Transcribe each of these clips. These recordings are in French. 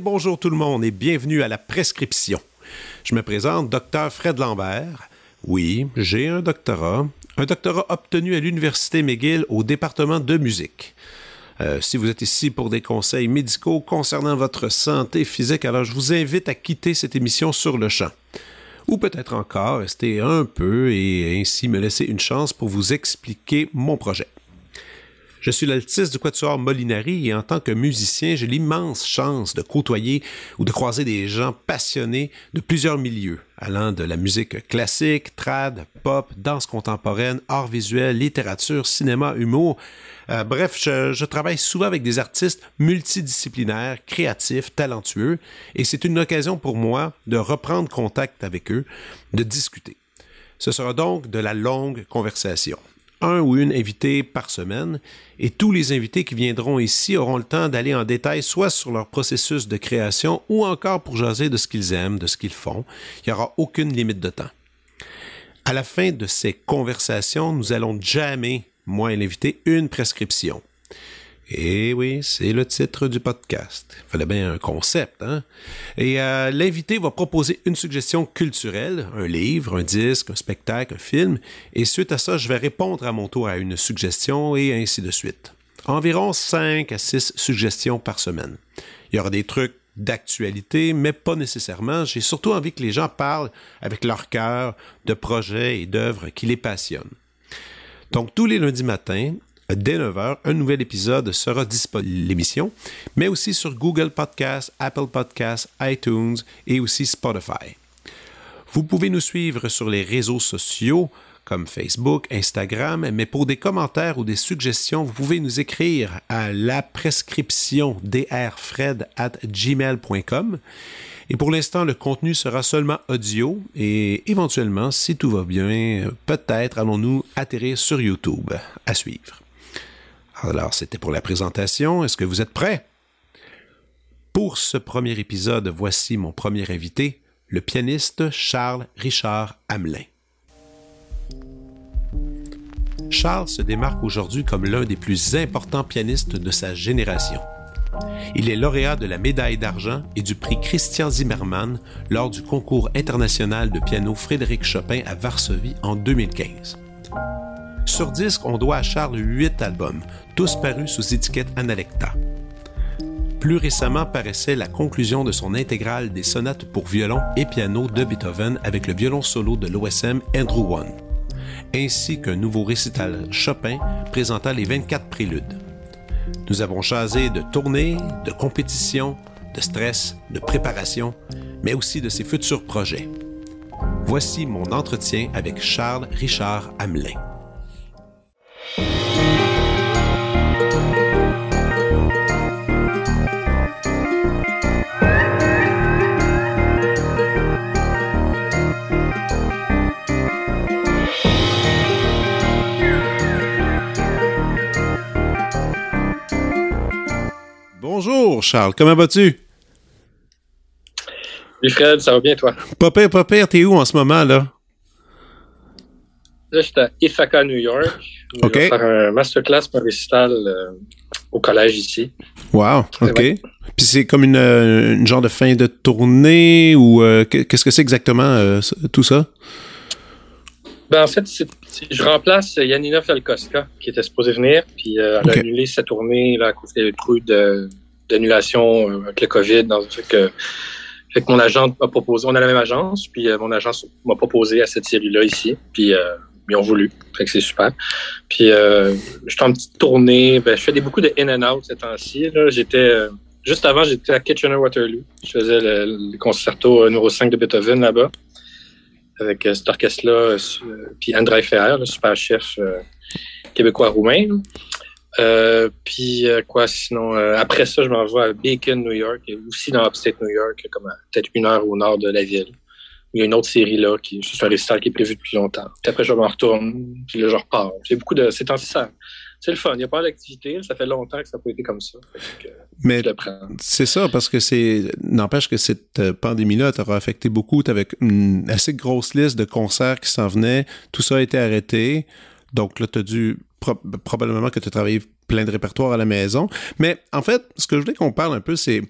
bonjour tout le monde et bienvenue à la prescription. Je me présente, docteur Fred Lambert. Oui, j'ai un doctorat, un doctorat obtenu à l'Université McGill au département de musique. Euh, si vous êtes ici pour des conseils médicaux concernant votre santé physique, alors je vous invite à quitter cette émission sur le champ. Ou peut-être encore rester un peu et ainsi me laisser une chance pour vous expliquer mon projet. Je suis l'altiste du Quatuor Molinari et en tant que musicien, j'ai l'immense chance de côtoyer ou de croiser des gens passionnés de plusieurs milieux, allant de la musique classique, trad, pop, danse contemporaine, art visuel, littérature, cinéma, humour. Euh, bref, je, je travaille souvent avec des artistes multidisciplinaires, créatifs, talentueux, et c'est une occasion pour moi de reprendre contact avec eux, de discuter. Ce sera donc de la longue conversation un ou une invité par semaine et tous les invités qui viendront ici auront le temps d'aller en détail soit sur leur processus de création ou encore pour jaser de ce qu'ils aiment, de ce qu'ils font. Il n'y aura aucune limite de temps. À la fin de ces conversations, nous allons jamais, moi et l'invité, une prescription. Et eh oui, c'est le titre du podcast. Il fallait bien un concept, hein? Et euh, l'invité va proposer une suggestion culturelle, un livre, un disque, un spectacle, un film, et suite à ça, je vais répondre à mon tour à une suggestion et ainsi de suite. Environ 5 à 6 suggestions par semaine. Il y aura des trucs d'actualité, mais pas nécessairement. J'ai surtout envie que les gens parlent avec leur cœur de projets et d'œuvres qui les passionnent. Donc, tous les lundis matins, dès 9h, un nouvel épisode sera disponible, l'émission, mais aussi sur Google Podcasts, Apple Podcasts, iTunes et aussi Spotify. Vous pouvez nous suivre sur les réseaux sociaux comme Facebook, Instagram, mais pour des commentaires ou des suggestions, vous pouvez nous écrire à la prescription drfred at gmail.com. Et pour l'instant, le contenu sera seulement audio et éventuellement, si tout va bien, peut-être allons-nous atterrir sur YouTube. À suivre. Alors, c'était pour la présentation. Est-ce que vous êtes prêts? Pour ce premier épisode, voici mon premier invité, le pianiste Charles Richard Hamelin. Charles se démarque aujourd'hui comme l'un des plus importants pianistes de sa génération. Il est lauréat de la médaille d'argent et du prix Christian Zimmermann lors du concours international de piano Frédéric Chopin à Varsovie en 2015. Sur disque, on doit à Charles huit albums, tous parus sous étiquette Analecta. Plus récemment paraissait la conclusion de son intégrale des sonates pour violon et piano de Beethoven avec le violon solo de l'OSM Andrew One, ainsi qu'un nouveau récital Chopin présentant les 24 préludes. Nous avons chasé de tournées, de compétitions, de stress, de préparation, mais aussi de ses futurs projets. Voici mon entretien avec Charles Richard Hamelin. Bonjour Charles, comment vas-tu? Oui Fred, ça va bien toi? Pas pire, pas pire, t'es où en ce moment là? Là, j'étais à Ithaca, New York. Je vais faire un masterclass pour récital euh, au collège ici. Wow, OK. Puis c'est comme euh, une, genre de fin de tournée ou euh, qu'est-ce que c'est exactement tout ça? Ben, en fait, je remplace Yanina Falkoska qui était supposée venir, puis elle a annulé sa tournée là, à cause des trucs d'annulation avec le COVID. Mon agent m'a proposé, on a la même agence, puis mon agence m'a proposé à cette série-là ici. Puis ils ont voulu. C'est super. Puis euh, je suis en petite tournée. Ben, je fais des, beaucoup de in and out ces temps-ci. J'étais euh, juste avant, j'étais à Kitchener-Waterloo. Je faisais le, concerto numéro 5 de Beethoven là-bas avec euh, cet orchestre-là. puis André Ferrer, le super chef québécois-roumain. Puis quoi sinon après ça je m'en vais à Bacon New York et aussi dans Upstate New York comme peut-être une heure au nord de la ville il y a une autre série là, qui c'est un récital qui est prévu depuis longtemps. Puis après, je m'en retourne, puis là, je repars. J'ai beaucoup de. C'est ça. C'est le fun. Il n'y a pas d'activité. Ça fait longtemps que ça n'a pas été comme ça. Mais c'est ça, parce que c'est. N'empêche que cette euh, pandémie-là t'aura affecté beaucoup. Tu avais une assez grosse liste de concerts qui s'en venaient. Tout ça a été arrêté. Donc là, tu as dû. Probablement que tu as travaillé plein de répertoires à la maison. Mais en fait, ce que je voulais qu'on parle un peu, c'est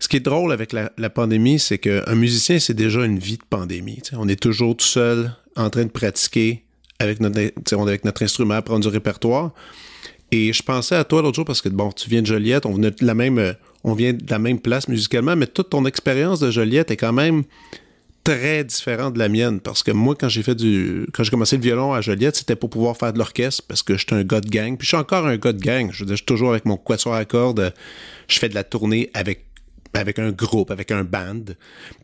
ce qui est drôle avec la, pandémie, c'est qu'un musicien, c'est déjà une vie de pandémie. On est toujours tout seul en train de pratiquer avec notre, instrument, prendre du répertoire. Et je pensais à toi l'autre jour parce que, bon, tu viens de Joliette, on de la même, on vient de la même place musicalement, mais toute ton expérience de Joliette est quand même très différente de la mienne parce que moi quand j'ai fait du quand j'ai commencé le violon à Joliette c'était pour pouvoir faire de l'orchestre parce que j'étais un gars de gang puis je suis encore un gars de gang je veux dire je suis toujours avec mon quatuor à cordes je fais de la tournée avec avec un groupe, avec un band.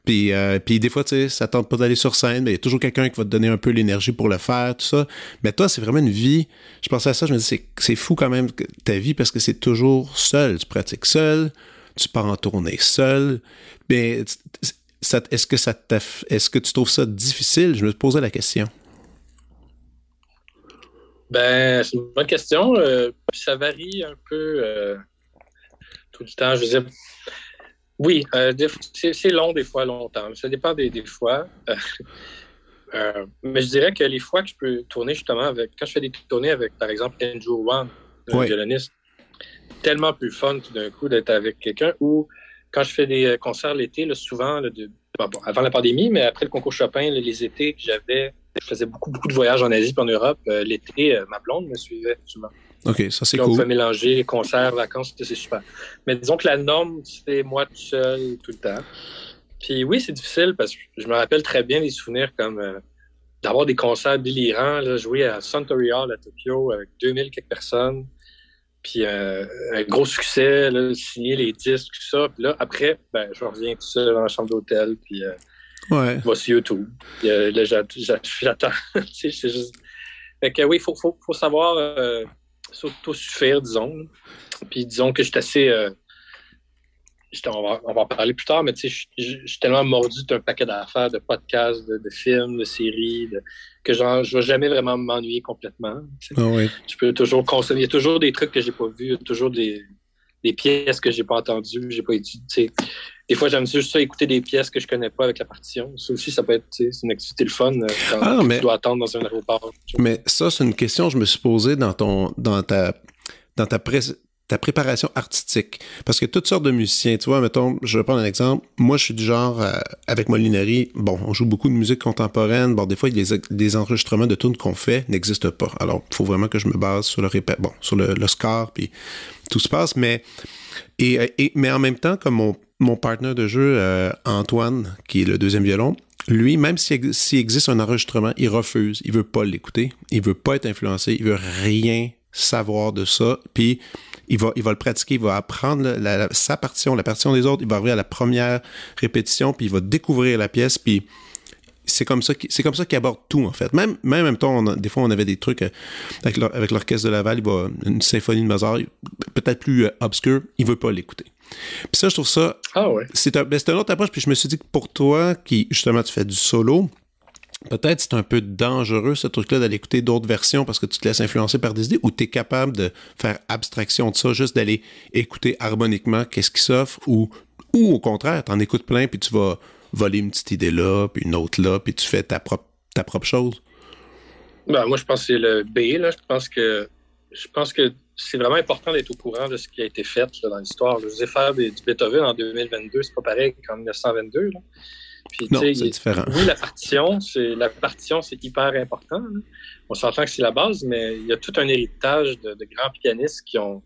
Puis, euh, puis des fois, tu sais, ça tente pas d'aller sur scène, mais il y a toujours quelqu'un qui va te donner un peu l'énergie pour le faire, tout ça. Mais toi, c'est vraiment une vie. Je pensais à ça, je me dis, c'est fou quand même ta vie parce que c'est toujours seul. Tu pratiques seul, tu pars en tournée seul. Mais est-ce que ça est-ce que tu trouves ça difficile? Je me posais la question. Ben, c'est une bonne question. Euh, ça varie un peu euh, tout le temps. Je veux dire, oui, euh, c'est long des fois, longtemps. Ça dépend des, fois. Mais je dirais que les fois que je peux tourner justement avec, quand je fais des tournées avec, par exemple, Andrew Wan, un violoniste, tellement plus fun tout d'un coup d'être avec quelqu'un ou quand je fais des euh, concerts l'été, souvent, avant la pandémie, mais après le concours Chopin, les étés que j'avais, je faisais beaucoup, beaucoup de voyages en Asie et en Europe. l'été, ma blonde me suivait souvent. OK, ça c'est cool. On peut mélanger concerts, vacances, c'est super. Mais disons que la norme, c'est moi tout seul tout le temps. Puis oui, c'est difficile parce que je me rappelle très bien des souvenirs comme euh, d'avoir des concerts délirants, là, jouer à Suntory Hall à Tokyo avec 2000 quelques personnes. Puis euh, un gros succès, là, signer les disques, tout ça. Puis là, après, ben, je reviens tout seul dans la chambre d'hôtel, puis euh, ouais. je sur YouTube. Puis, euh, là, j'attends. c'est juste... Fait que oui, il faut, faut, faut, savoir euh, s'auto-suffire, disons. Puis disons que je suis assez. On, va, on, va, en parler plus tard, mais tu sais, je suis tellement mordu d'un paquet d'affaires, de podcasts, de, films, de séries, que genre, je ne vais jamais vraiment m'ennuyer complètement. Ah oui. Je peux toujours consommer. Il y a toujours des trucs que j'ai pas vus, toujours des, des pièces que j'ai pas entendues, j'ai pas étudiées. Des fois, j'aime juste ça, écouter des pièces que je connais pas avec la partition. Ça aussi, ça peut être une activité le fun euh, quand ah, tu dois attendre dans un aéroport. Mais ça, c'est une question que je me suis posée dans ton dans ta dans ta ta préparation artistique. Parce que toutes sortes de musiciens, tu vois, mettons, je vais prendre un exemple. Moi, je suis du genre, euh, avec Molinari, bon, on joue beaucoup de musique contemporaine. Bon, des fois, les, enregistrements de tunes qu'on fait n'existent pas. Alors, il faut vraiment que je me base sur le répète, bon, sur le, score, puis tout se passe. Mais, et, mais en même temps, comme mon, mon partenaire de jeu, euh, Antoine, qui est le deuxième violon, lui, même s'il existe un enregistrement, il refuse. Il veut pas l'écouter. Il veut pas être influencé. Il veut rien savoir de ça. Puis, il va, il va le pratiquer, il va apprendre sa partition, la partition des autres, il va arriver à la première répétition, puis il va découvrir la pièce, puis c'est comme ça c'est comme ça qu'il aborde tout en fait même même en même temps des fois on avait des trucs euh, avec l'orchestre de Laval il va une symphonie de Mozart peut-être plus euh, obscure il veut pas l'écouter puis ça je trouve ça ah ouais c'est un, ben, une autre approche puis je me suis dit que pour toi qui justement tu fais du solo peut-être c'est un peu dangereux ce truc-là d'aller écouter d'autres versions parce que tu te laisses influencer par des idées ou tu es capable de faire abstraction de ça, juste d'aller écouter harmoniquement qu'est-ce qui s'offre ou, ou au contraire, tu en écoutes plein puis tu vas voler une petite idée là, puis une autre là, puis tu fais ta propre, ta propre chose? Ben, moi, je pense que c'est le B. Là. Je pense que je pense que c'est vraiment important d'être au courant de ce qui a été fait dans l'histoire. Je vous ai du Beethoven en 2022, c'est pas pareil qu'en 1922. Là non, c'est différent. Oui, la partition, c'est la partition, c'est hyper important. On s'entend que c'est la base, mais il y a tout un héritage de, grands pianistes qui ont,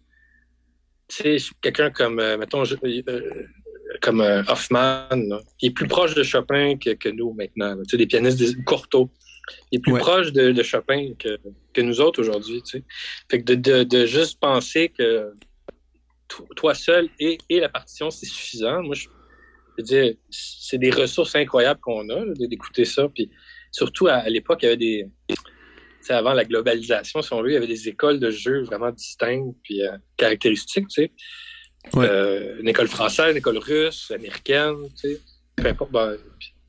tu sais, quelqu'un comme, euh, mettons, euh, comme euh, Hoffman, qui est plus proche de Chopin que, nous maintenant. Tu sais, des pianistes des, Cortot. Il est plus proche de, Chopin que, que nous autres aujourd'hui. Tu sais. Fait que de, de, juste penser que toi seul et, et la partition, c'est suffisant. Moi, je, dire, c'est des ressources incroyables qu'on a d'écouter ça. Puis surtout à, l'époque, il y avait des. Avant la globalisation, si on veut, il y avait des écoles de jeu vraiment distinctes puis euh, caractéristiques, tu sais. Euh, une école française, une école russe, américaine, tu sais. Peu importe. Ben,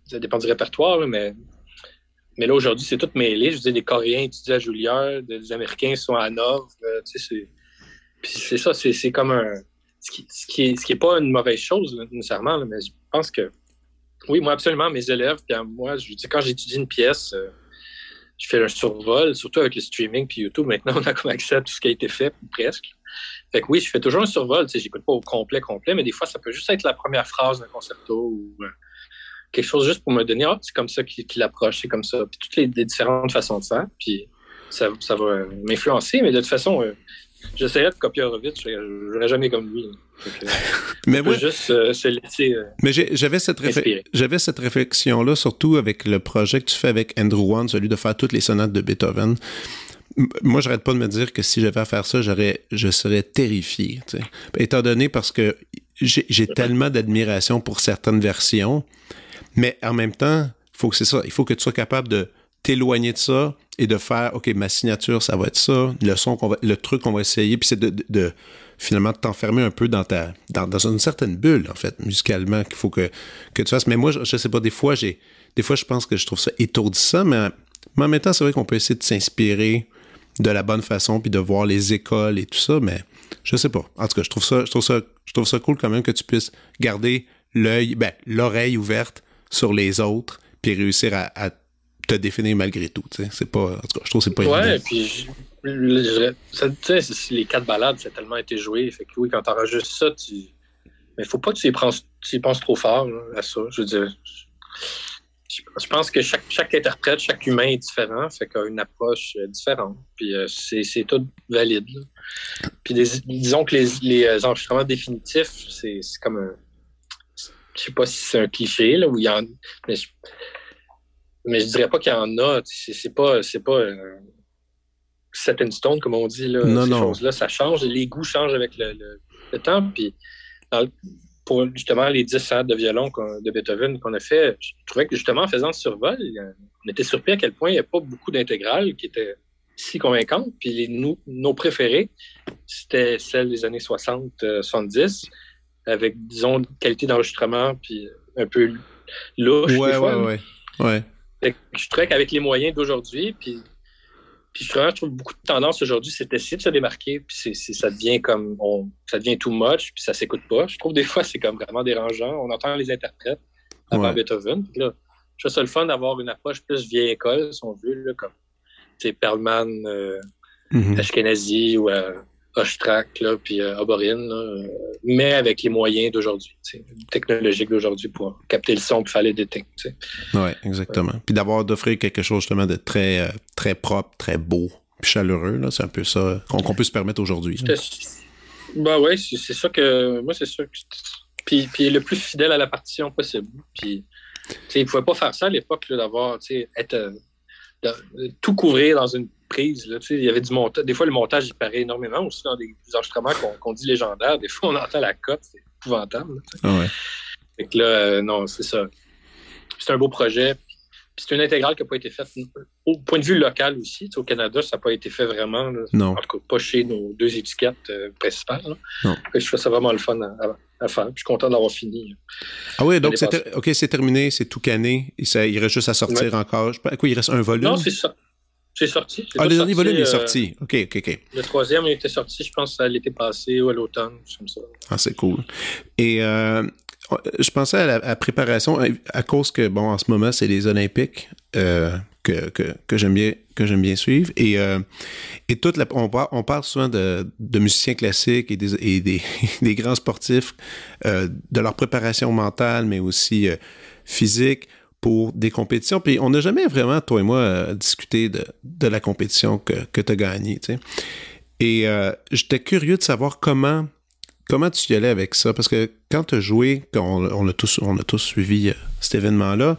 ça dépend du répertoire, mais, mais là, aujourd'hui, c'est tout mêlé. Je veux dire, les Coréens étudient à Juilliard, les Américains sont à Nov. c'est ça, c'est comme un. Ce qui, ce qui, est, ce qui est pas une mauvaise chose, nécessairement, mais je pense que. Oui, moi, absolument, mes élèves, puis moi, je dis, quand j'étudie une pièce, euh, je fais un survol, surtout avec le streaming puis YouTube. Maintenant, on a comme accès à tout ce qui a été fait, presque. Fait que oui, je fais toujours un survol. Tu sais, j'écoute pas au complet, complet, mais des fois, ça peut juste être la première phrase d'un concerto ou euh, quelque chose juste pour me donner, ah, c'est comme ça qu'il approche, c'est comme ça. Puis toutes les, différentes façons de faire. Puis ça, ça va m'influencer, mais de toute façon, euh, j'essaierais de copier Horowitz, je n'aurais jamais comme lui. mais moi, juste euh, se laisser. mais j'avais cette, réflexion-là, surtout avec le projet que tu fais avec Andrew Wan, celui de faire toutes les sonates de Beethoven moi, j'arrête pas de me dire que si j'avais à faire ça, je serais terrifié. Étant donné parce que j'ai tellement d'admiration pour certaines versions, mais en même temps, faut que c'est ça. Il faut que tu sois capable de t'éloigner de ça et de faire, OK, ma signature, ça va être ça, le son qu'on va, le truc qu'on va essayer, puis c'est de, finalement t'enfermer un peu dans ta, dans, dans, une certaine bulle, en fait, musicalement, qu'il faut que, que tu fasses. Mais moi, je, je sais pas, des fois, j'ai, des fois, je pense que je trouve ça étourdissant, mais, mais en même temps, c'est vrai qu'on peut essayer de s'inspirer de la bonne façon, puis de voir les écoles et tout ça, mais je sais pas. En tout cas, je trouve ça, je trouve ça, je trouve ça cool quand même que tu puisses garder l'œil, ben, l'oreille ouverte sur les autres, puis réussir à, te définir malgré tout. C'est pas, en tout cas, je trouve que c'est pas ouais, évident. puis les quatre balades, ça a tellement été joué. Fait que oui, quand t'enregistres ça, tu. Mais faut pas que tu y, penses, tu y penses trop fort à ça. Je veux dire, je pense que chaque, chaque interprète, chaque humain est différent, fait qu'il a une approche euh, différente. Puis euh, c'est tout valide. Puis disons que les, les, enregistrements définitifs, c'est comme un. Je sais pas si c'est un cliché, là, où il y en mais mais je dirais pas qu'il y en a. C'est pas. C'est pas euh, set in stone, comme on dit. Là, non, ces choses-là, ça change. Les goûts changent avec le, le, temps. Puis pour justement les 10 sonates de violon de Beethoven qu'on a fait, je trouvais que justement en faisant ce survol, on était surpris à quel point il n'y a pas beaucoup d'intégrales qui étaient si convaincantes. Puis nous, nos préférés, c'était celles des années 60-70, euh, avec, disons, qualité d'enregistrement, puis un peu louche. Ouais, ouais, ouais, ouais. Je trouvais qu'avec les moyens d'aujourd'hui, puis puis je trouve beaucoup de tendance aujourd'hui, c'est d'essayer de se démarquer, puis c'est, ça devient comme, on, ça devient too much, puis ça s'écoute pas. Je trouve des fois, c'est comme vraiment dérangeant. On entend les interprètes avant Beethoven. là, je trouve ça le fun d'avoir une approche plus vieille école, si on veut, là, comme, Perlman, euh, mm-hmm. Ashkenazi ou euh, Ostrak, là, puis euh, euh, mais avec les moyens d'aujourd'hui, technologiques d'aujourd'hui pour capter le son faire les détecter. Oui, exactement. Puis d'avoir d'offrir quelque chose justement de très, euh, très propre, très beau, puis chaleureux, c'est un peu ça qu'on peut se permettre aujourd'hui. Ben oui, c'est ça que. Moi, c'est sûr que. Puis, puis le plus fidèle à la partition possible. Puis, il ne pouvait pas faire ça à l'époque, d'avoir, être. Euh, tout couvrir dans une Là, il y avait du montage. Des fois, le montage, il paraît énormément aussi dans des, enregistrements qu'on dit légendaires. Des fois, on entend la cote, c'est épouvantable. Ah fait que là, euh, non, c'est ça. C'est un beau projet. C'est une intégrale qui n'a pas été faite au point de vue local aussi. au Canada, ça n'a pas été fait vraiment. Non. En tout cas, pas chez nos deux étiquettes euh, principales. Non. je trouve ça vraiment le fun à, faire. je suis content d'avoir fini. Ah oui, donc c'est OK, c'est terminé, c'est tout cané. il reste juste à sortir encore. Quoi, il reste un volume? Non, c'est ça. C'est sorti. Ah, le dernier volume est euh, sorti. OK, OK, OK. Le troisième il était sorti, je pense, à l'été passé ou à l'automne, comme ça. Ah, c'est cool. Et euh, je pensais à la préparation, à cause que, bon, en ce moment, c'est les Olympiques euh, que, que, que j'aime bien, que j'aime bien suivre. Et, et toute la, on, parle, on parle souvent de, de musiciens classiques et des, et des, des grands sportifs, de leur préparation mentale, mais aussi physique pour des compétitions. Puis on n'a jamais vraiment, toi et moi, euh, discuté de, de, la compétition que, que tu as gagnée. Et euh, j'étais curieux de savoir comment, comment tu y allais avec ça. Parce que quand tu as joué, on, on, a tous, on a tous suivi euh, cet événement-là,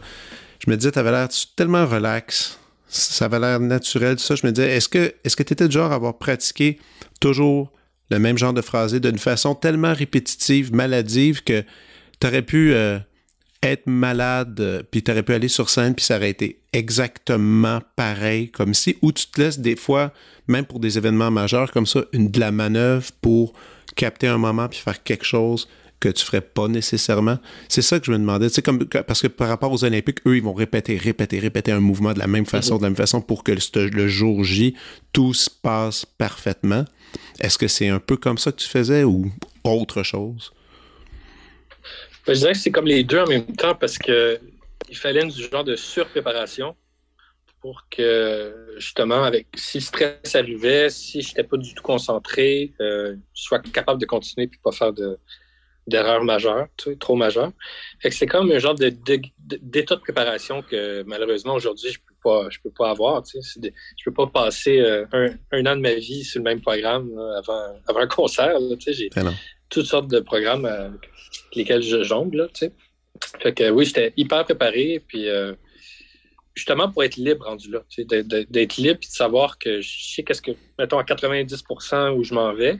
je me disais, tu avais l'air tellement relax. Ça avait l'air naturel, tout ça. Je me disais, est-ce que que tu étais du genre à avoir pratiqué toujours le même genre de phrasé d'une façon tellement répétitive, maladive, que tu aurais pu être malade, euh, puis tu aurais pu aller sur scène, puis ça aurait été exactement pareil comme si, ou tu te laisses des fois, même pour des événements majeurs comme ça, une de la manœuvre pour capter un moment puis faire quelque chose que tu ferais pas nécessairement? C'est ça que je me demandais. Tu sais, comme, parce que par rapport aux Olympiques, eux, ils vont répéter, répéter, répéter un mouvement de la même façon, de la même façon pour que le jour J, tout se passe parfaitement. Est-ce que c'est un peu comme ça que tu faisais ou autre chose? Ben, je dirais que c'est comme les deux en même temps parce que il fallait du genre de surpréparation pour que, justement, avec si le stress arrivait, si je n'étais pas du tout concentré, euh, je sois capable de continuer et pas faire de, d'erreurs majeures, trop majeures. Fait que c'est comme un genre de, d'état de, préparation que malheureusement aujourd'hui je peux pas je peux pas avoir. Tu sais. je peux pas passer euh, un, an de ma vie sur le même programme avant, avant un concert. tu sais. Toutes sortes de programmes avec lesquels je jongle. tu sais. Fait que oui, j'étais hyper préparé. Puis euh, justement pour être libre rendu là, d'être libre et de savoir que je sais qu'est-ce que, mettons, à 90% où je m'en vais,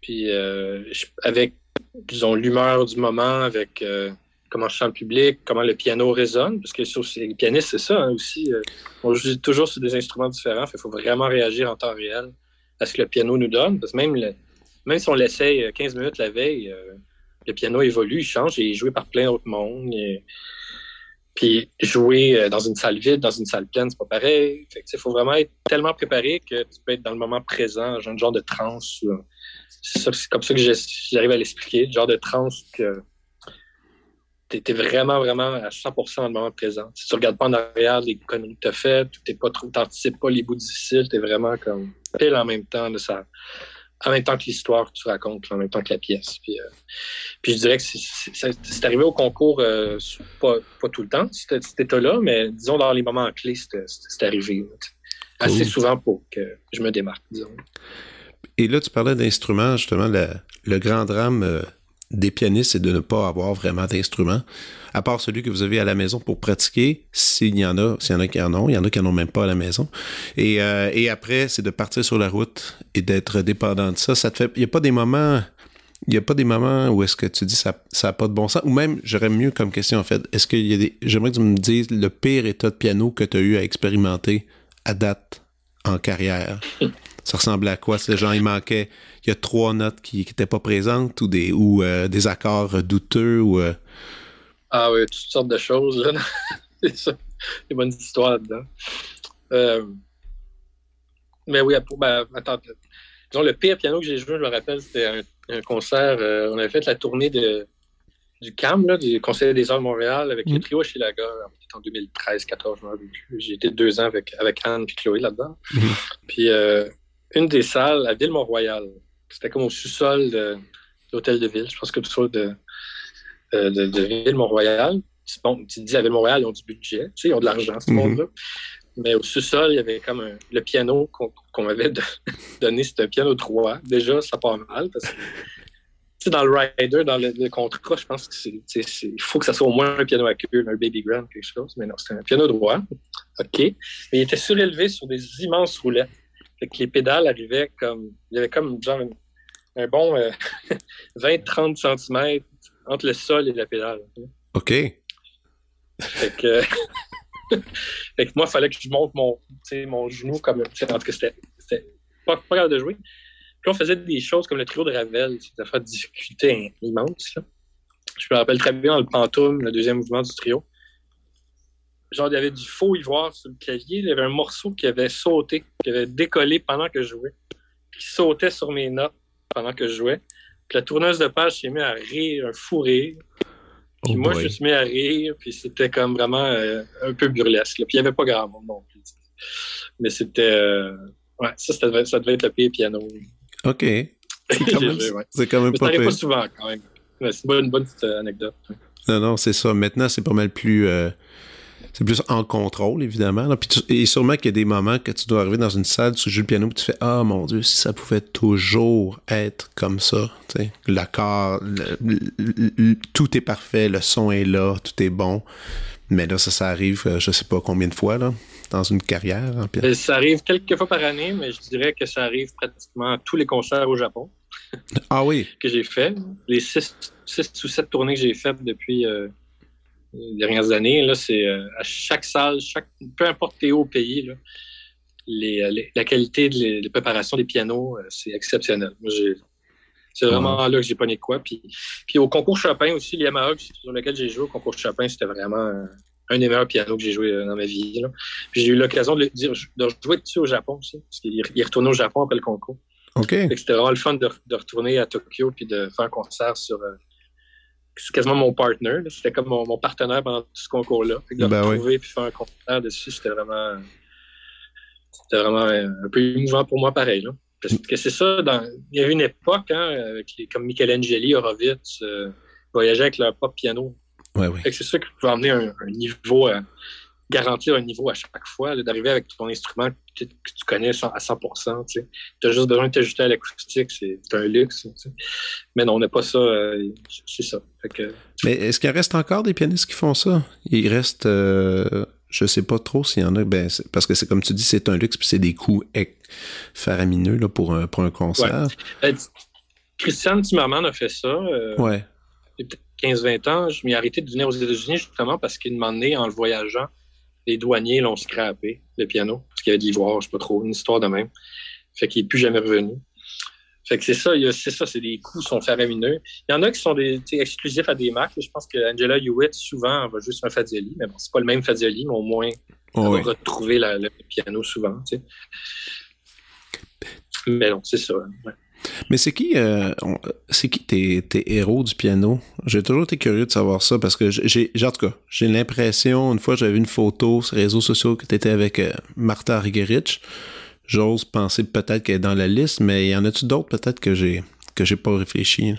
puis euh, avec, disons, l'humeur du moment, avec euh, comment je sens le public, comment le piano résonne, parce que sur les pianistes, c'est ça hein, aussi. Euh, on joue toujours sur des instruments différents, il faut vraiment réagir en temps réel à ce que le piano nous donne, parce que même, même si on l'essaye 15 minutes la veille, le piano évolue, il change et est joué par plein d'autres mondes. Et, puis jouer euh, dans une salle vide, dans une salle pleine, c'est pas pareil. il faut vraiment être tellement préparé que tu peux être dans le moment présent, un genre de transe. C'est comme ça que j'arrive à l'expliquer, genre de transe que tu es vraiment, vraiment à 100% dans le moment présent. Si tu regardes pas en arrière les conneries que tu as faites, tu t'anticipes pas les bouts difficiles, tu es vraiment comme pile en même temps de ça en même temps que l'histoire que tu racontes, en même temps que la pièce. Puis, euh, je dirais que c'est arrivé au concours, euh, pas, tout le temps, cet état-là, mais disons dans les moments clés, c'est arrivé. Assez souvent pour que je me démarque, disons. Et là, tu parlais d'instruments, justement, le, grand drame euh, des pianistes, c'est de ne pas avoir vraiment d'instruments à part celui que vous avez à la maison pour pratiquer, s'il y en a, s'il y en a qui en ont, il y en a qui n'en ont même pas à la maison. Et, euh, et après, c'est de partir sur la route et d'être dépendant de ça. Ça te fait. Il n'y a pas des moments. Il n'y a pas des moments où est-ce que tu dis ça n'a pas de bon sens? Ou même, j'aurais mieux comme question, en fait, est-ce qu'il y a des. J'aimerais que tu me dises le pire état de piano que tu as eu à expérimenter à date en carrière? Ça ressemblait à quoi? C'est genre, il manquait, il y a trois notes qui n'étaient pas présentes ou des, ou, euh, des accords douteux ou. Euh, ah oui, toutes sortes de choses. c'est ça. Des bonnes histoires là-dedans. Euh, mais oui, ben, attends. Disons, le pire piano que j'ai joué, je me rappelle, c'était un, concert. Euh, on avait fait la tournée de, du CAM, là, du Conseil des Arts de Montréal, avec le mm. trio chez Laga en 2013-14, J'ai été deux ans avec, avec Anne et Chloé là-dedans. Mm-hmm. Puis euh, une des salles à Ville-Mont-Royal, c'était comme au sous-sol de, l'hôtel de ville. Je pense que le de euh, de, Ville-Mont-Royal. Bon, tu te dis à Ville-Mont-Royal, ils ont du budget, tu sais, ils ont de l'argent, ce mhm. monde-là. Mais au sous-sol, il y avait comme le piano qu'on m'avait donné, c'était un piano droit. Déjà, ça part mal parce que dans le rider, dans le, contrat, je pense qu'il faut que ça soit au moins un piano à queue, un baby grand, quelque chose. Mais non, c'était un piano droit. OK. Mais il était surélevé sur des immenses roulettes. Fait que les pédales arrivaient comme. Il y avait comme genre un, bon 20-30 euh, cm entre le sol et la pédale. OK. Fait que, fait que moi, il fallait que je monte mon, mon genou comme. En tout cas, c'était pas, pas grave de jouer. Puis on faisait des choses comme le trio de Ravel, ça fait une difficulté immense. Je me rappelle très bien dans le pantoum, le deuxième mouvement du trio. Genre, il y avait du faux ivoire sur le clavier. Il y avait un morceau qui avait sauté, qui avait décollé pendant que je jouais, qui sautait sur mes notes pendant que je jouais. Puis la tourneuse de page s'est mise à rire, un fou rire. Puis oh moi, je me suis mis à rire, puis c'était comme vraiment euh, un peu burlesque. Puis il n'y avait pas grand monde non plus. Mais c'était. Euh, ouais, ça, ça devait, ça devait, être le pire piano. OK. C'est quand, même, ouais. quand même pas. Ça pas souvent, quand même. c'est une bonne petite anecdote. Non, non, c'est ça. Maintenant, c'est pas mal plus. Euh, c'est plus en contrôle, évidemment. et sûrement qu'il y a des moments que tu dois arriver dans une salle, tu joues le piano, et tu fais Ah mon Dieu, si ça pouvait toujours être comme ça. L'accord, tout est parfait, le son est là, tout est bon. Mais là, ça, ça arrive, euh, je sais pas combien de fois, là, dans une carrière. Euh, ça arrive quelques fois par année, mais je dirais que ça arrive pratiquement à tous les concerts au Japon. Ah oui. que j'ai fait. Les six, ou sept tournées que j'ai faites depuis. Euh, les dernières années. Là, c'est euh, à chaque salle, chaque, peu importe t'es au pays, là, les, la qualité de, préparation des pianos, euh, c'est exceptionnel. C'est vraiment là que j'ai pogné quoi. Puis, puis au concours Chopin aussi, l'Yamaha sur lequel j'ai joué au concours Chopin, c'était vraiment un des meilleurs pianos que j'ai joué dans ma vie. Puis j'ai eu l'occasion de, dire, de jouer dessus au Japon aussi, parce qu'il est retourné au Japon après le concours. OK. C'était vraiment le fun de, de, retourner à Tokyo puis de faire un concert sur. C'est quasiment mon partner. C'était comme mon, partenaire pendant tout ce concours-là. De le ben retrouver puis faire un concert dessus, c'était vraiment. C'était vraiment un peu émouvant pour moi, pareil. Là. Parce que c'est ça, dans, il y a eu une époque, hein, avec les, comme Michelangelo, Horowitz, euh, voyageaient avec leur propre piano. Ouais, ouais. C'est ça qui peut emmener un, niveau, à, garantir un niveau à chaque fois, d'arriver avec ton instrument que, tu connais à 100% Tu as juste besoin de t'ajuster à l'acoustique, c'est un luxe. Mais non, on n'a pas ça, euh, c'est ça. Mais est-ce qu'il reste encore des pianistes qui font ça? Il reste... Euh, je sais pas trop s'il y en a, ben, parce que c'est comme tu dis, c'est un luxe, puis c'est des coûts faramineux là, pour, un, pour un concert. Ouais. Euh, Christian Timmerman a fait ça. Euh, ouais. Il y a peut-être 15-20 ans. Je m'y ai arrêté de venir aux États-Unis justement parce qu'il demandait, en le voyageant, les douaniers l'ont scrappé, le piano, parce qu'il y avait de l'ivoire, je sais pas trop, une histoire de même. Fait qu'il n'est plus jamais revenu. Fait que c'est ça, c'est ça, c'est des coûts sont faramineux. Il y en a qui sont des, exclusifs à des marques. Je pense que Angela Hewitt, souvent, va juste un Fadioli, mais bon, c'est pas le même Fadioli, mais au moins, on va retrouver le piano souvent, tu sais. Mais non, c'est ça. Mais c'est qui, euh, c'est qui tes, tes, héros du piano? J'ai toujours été curieux de savoir ça parce que j'ai, en tout cas, j'ai l'impression, une fois j'avais une photo sur les réseaux sociaux que tu étais avec euh, Martha Argerich. J'ose penser peut-être qu'elle est dans la liste, mais y en a-tu d'autres peut-être que j'ai que j'ai pas réfléchi?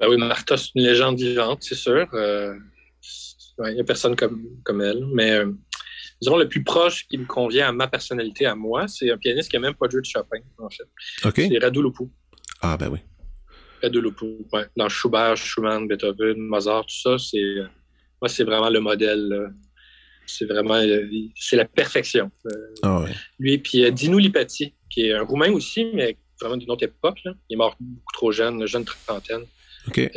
Ben oui, Martha, c'est une légende vivante, c'est sûr. Il euh, n'y a personne comme, comme elle. Mais disons, le plus proche qui me convient à ma personnalité, à moi, c'est un pianiste qui n'a même pas joué de Chopin, en fait. C'est Radu Lupu. Ah, ben oui. Radu Lupu, ouais. Dans Schubert, Schumann, Beethoven, Mozart, tout ça, c'est. moi, c'est vraiment le modèle c'est vraiment euh, c'est la perfection. Euh, ah lui, puis euh, Dino Lipati, qui est un Roumain aussi, mais vraiment d'une autre époque. Il est mort beaucoup trop jeune, jeune trentaine.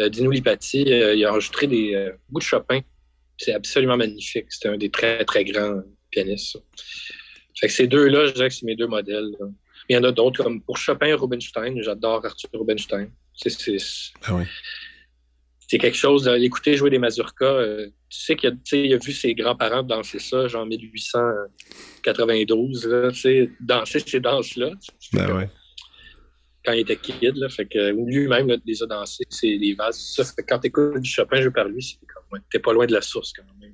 Dino Lipati, il a enregistré des bouts de Chopin. C'est absolument magnifique. C'est un des très, très grands pianistes. Fait que ces deux-là, je dirais que c'est mes deux modèles. Il y en a d'autres, comme pour Chopin et Rubinstein. J'adore Arthur Rubinstein. C'est, ah oui c'est quelque chose d'écouter jouer des mazurkas. Euh, tu sais qu'il a, a, vu ses grands-parents danser ça, genre 1892, là, danser ces danses-là. Ben ouais. Quand il était kid, là, fait que lui-même les a dansés, c'est les vases. Ça, fait que quand t'écoutes du Chopin joué par lui, c'est comme t'es pas loin de la source quand même.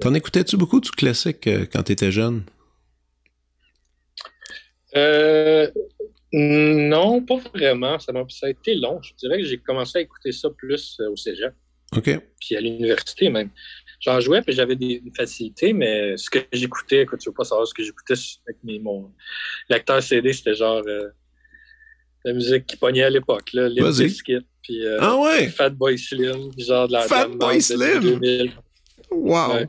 T'en écoutais-tu beaucoup du classique euh, quand t'étais jeune? Euh, non, pas vraiment. Ça, a, été long. Je dirais que j'ai commencé à écouter ça plus euh, au cégep. OK. Puis à l'université même. J'en jouais, puis j'avais des facilités, mais ce que j'écoutais, écoute, tu veux pas savoir ce que j'écoutais avec mes, mon lecteur CD, c'était genre euh, la musique qui pognait à l'époque, là, les puis euh, ah ouais? Fatboy Slim, genre de la Fat Boy Slim? 2000. Wow!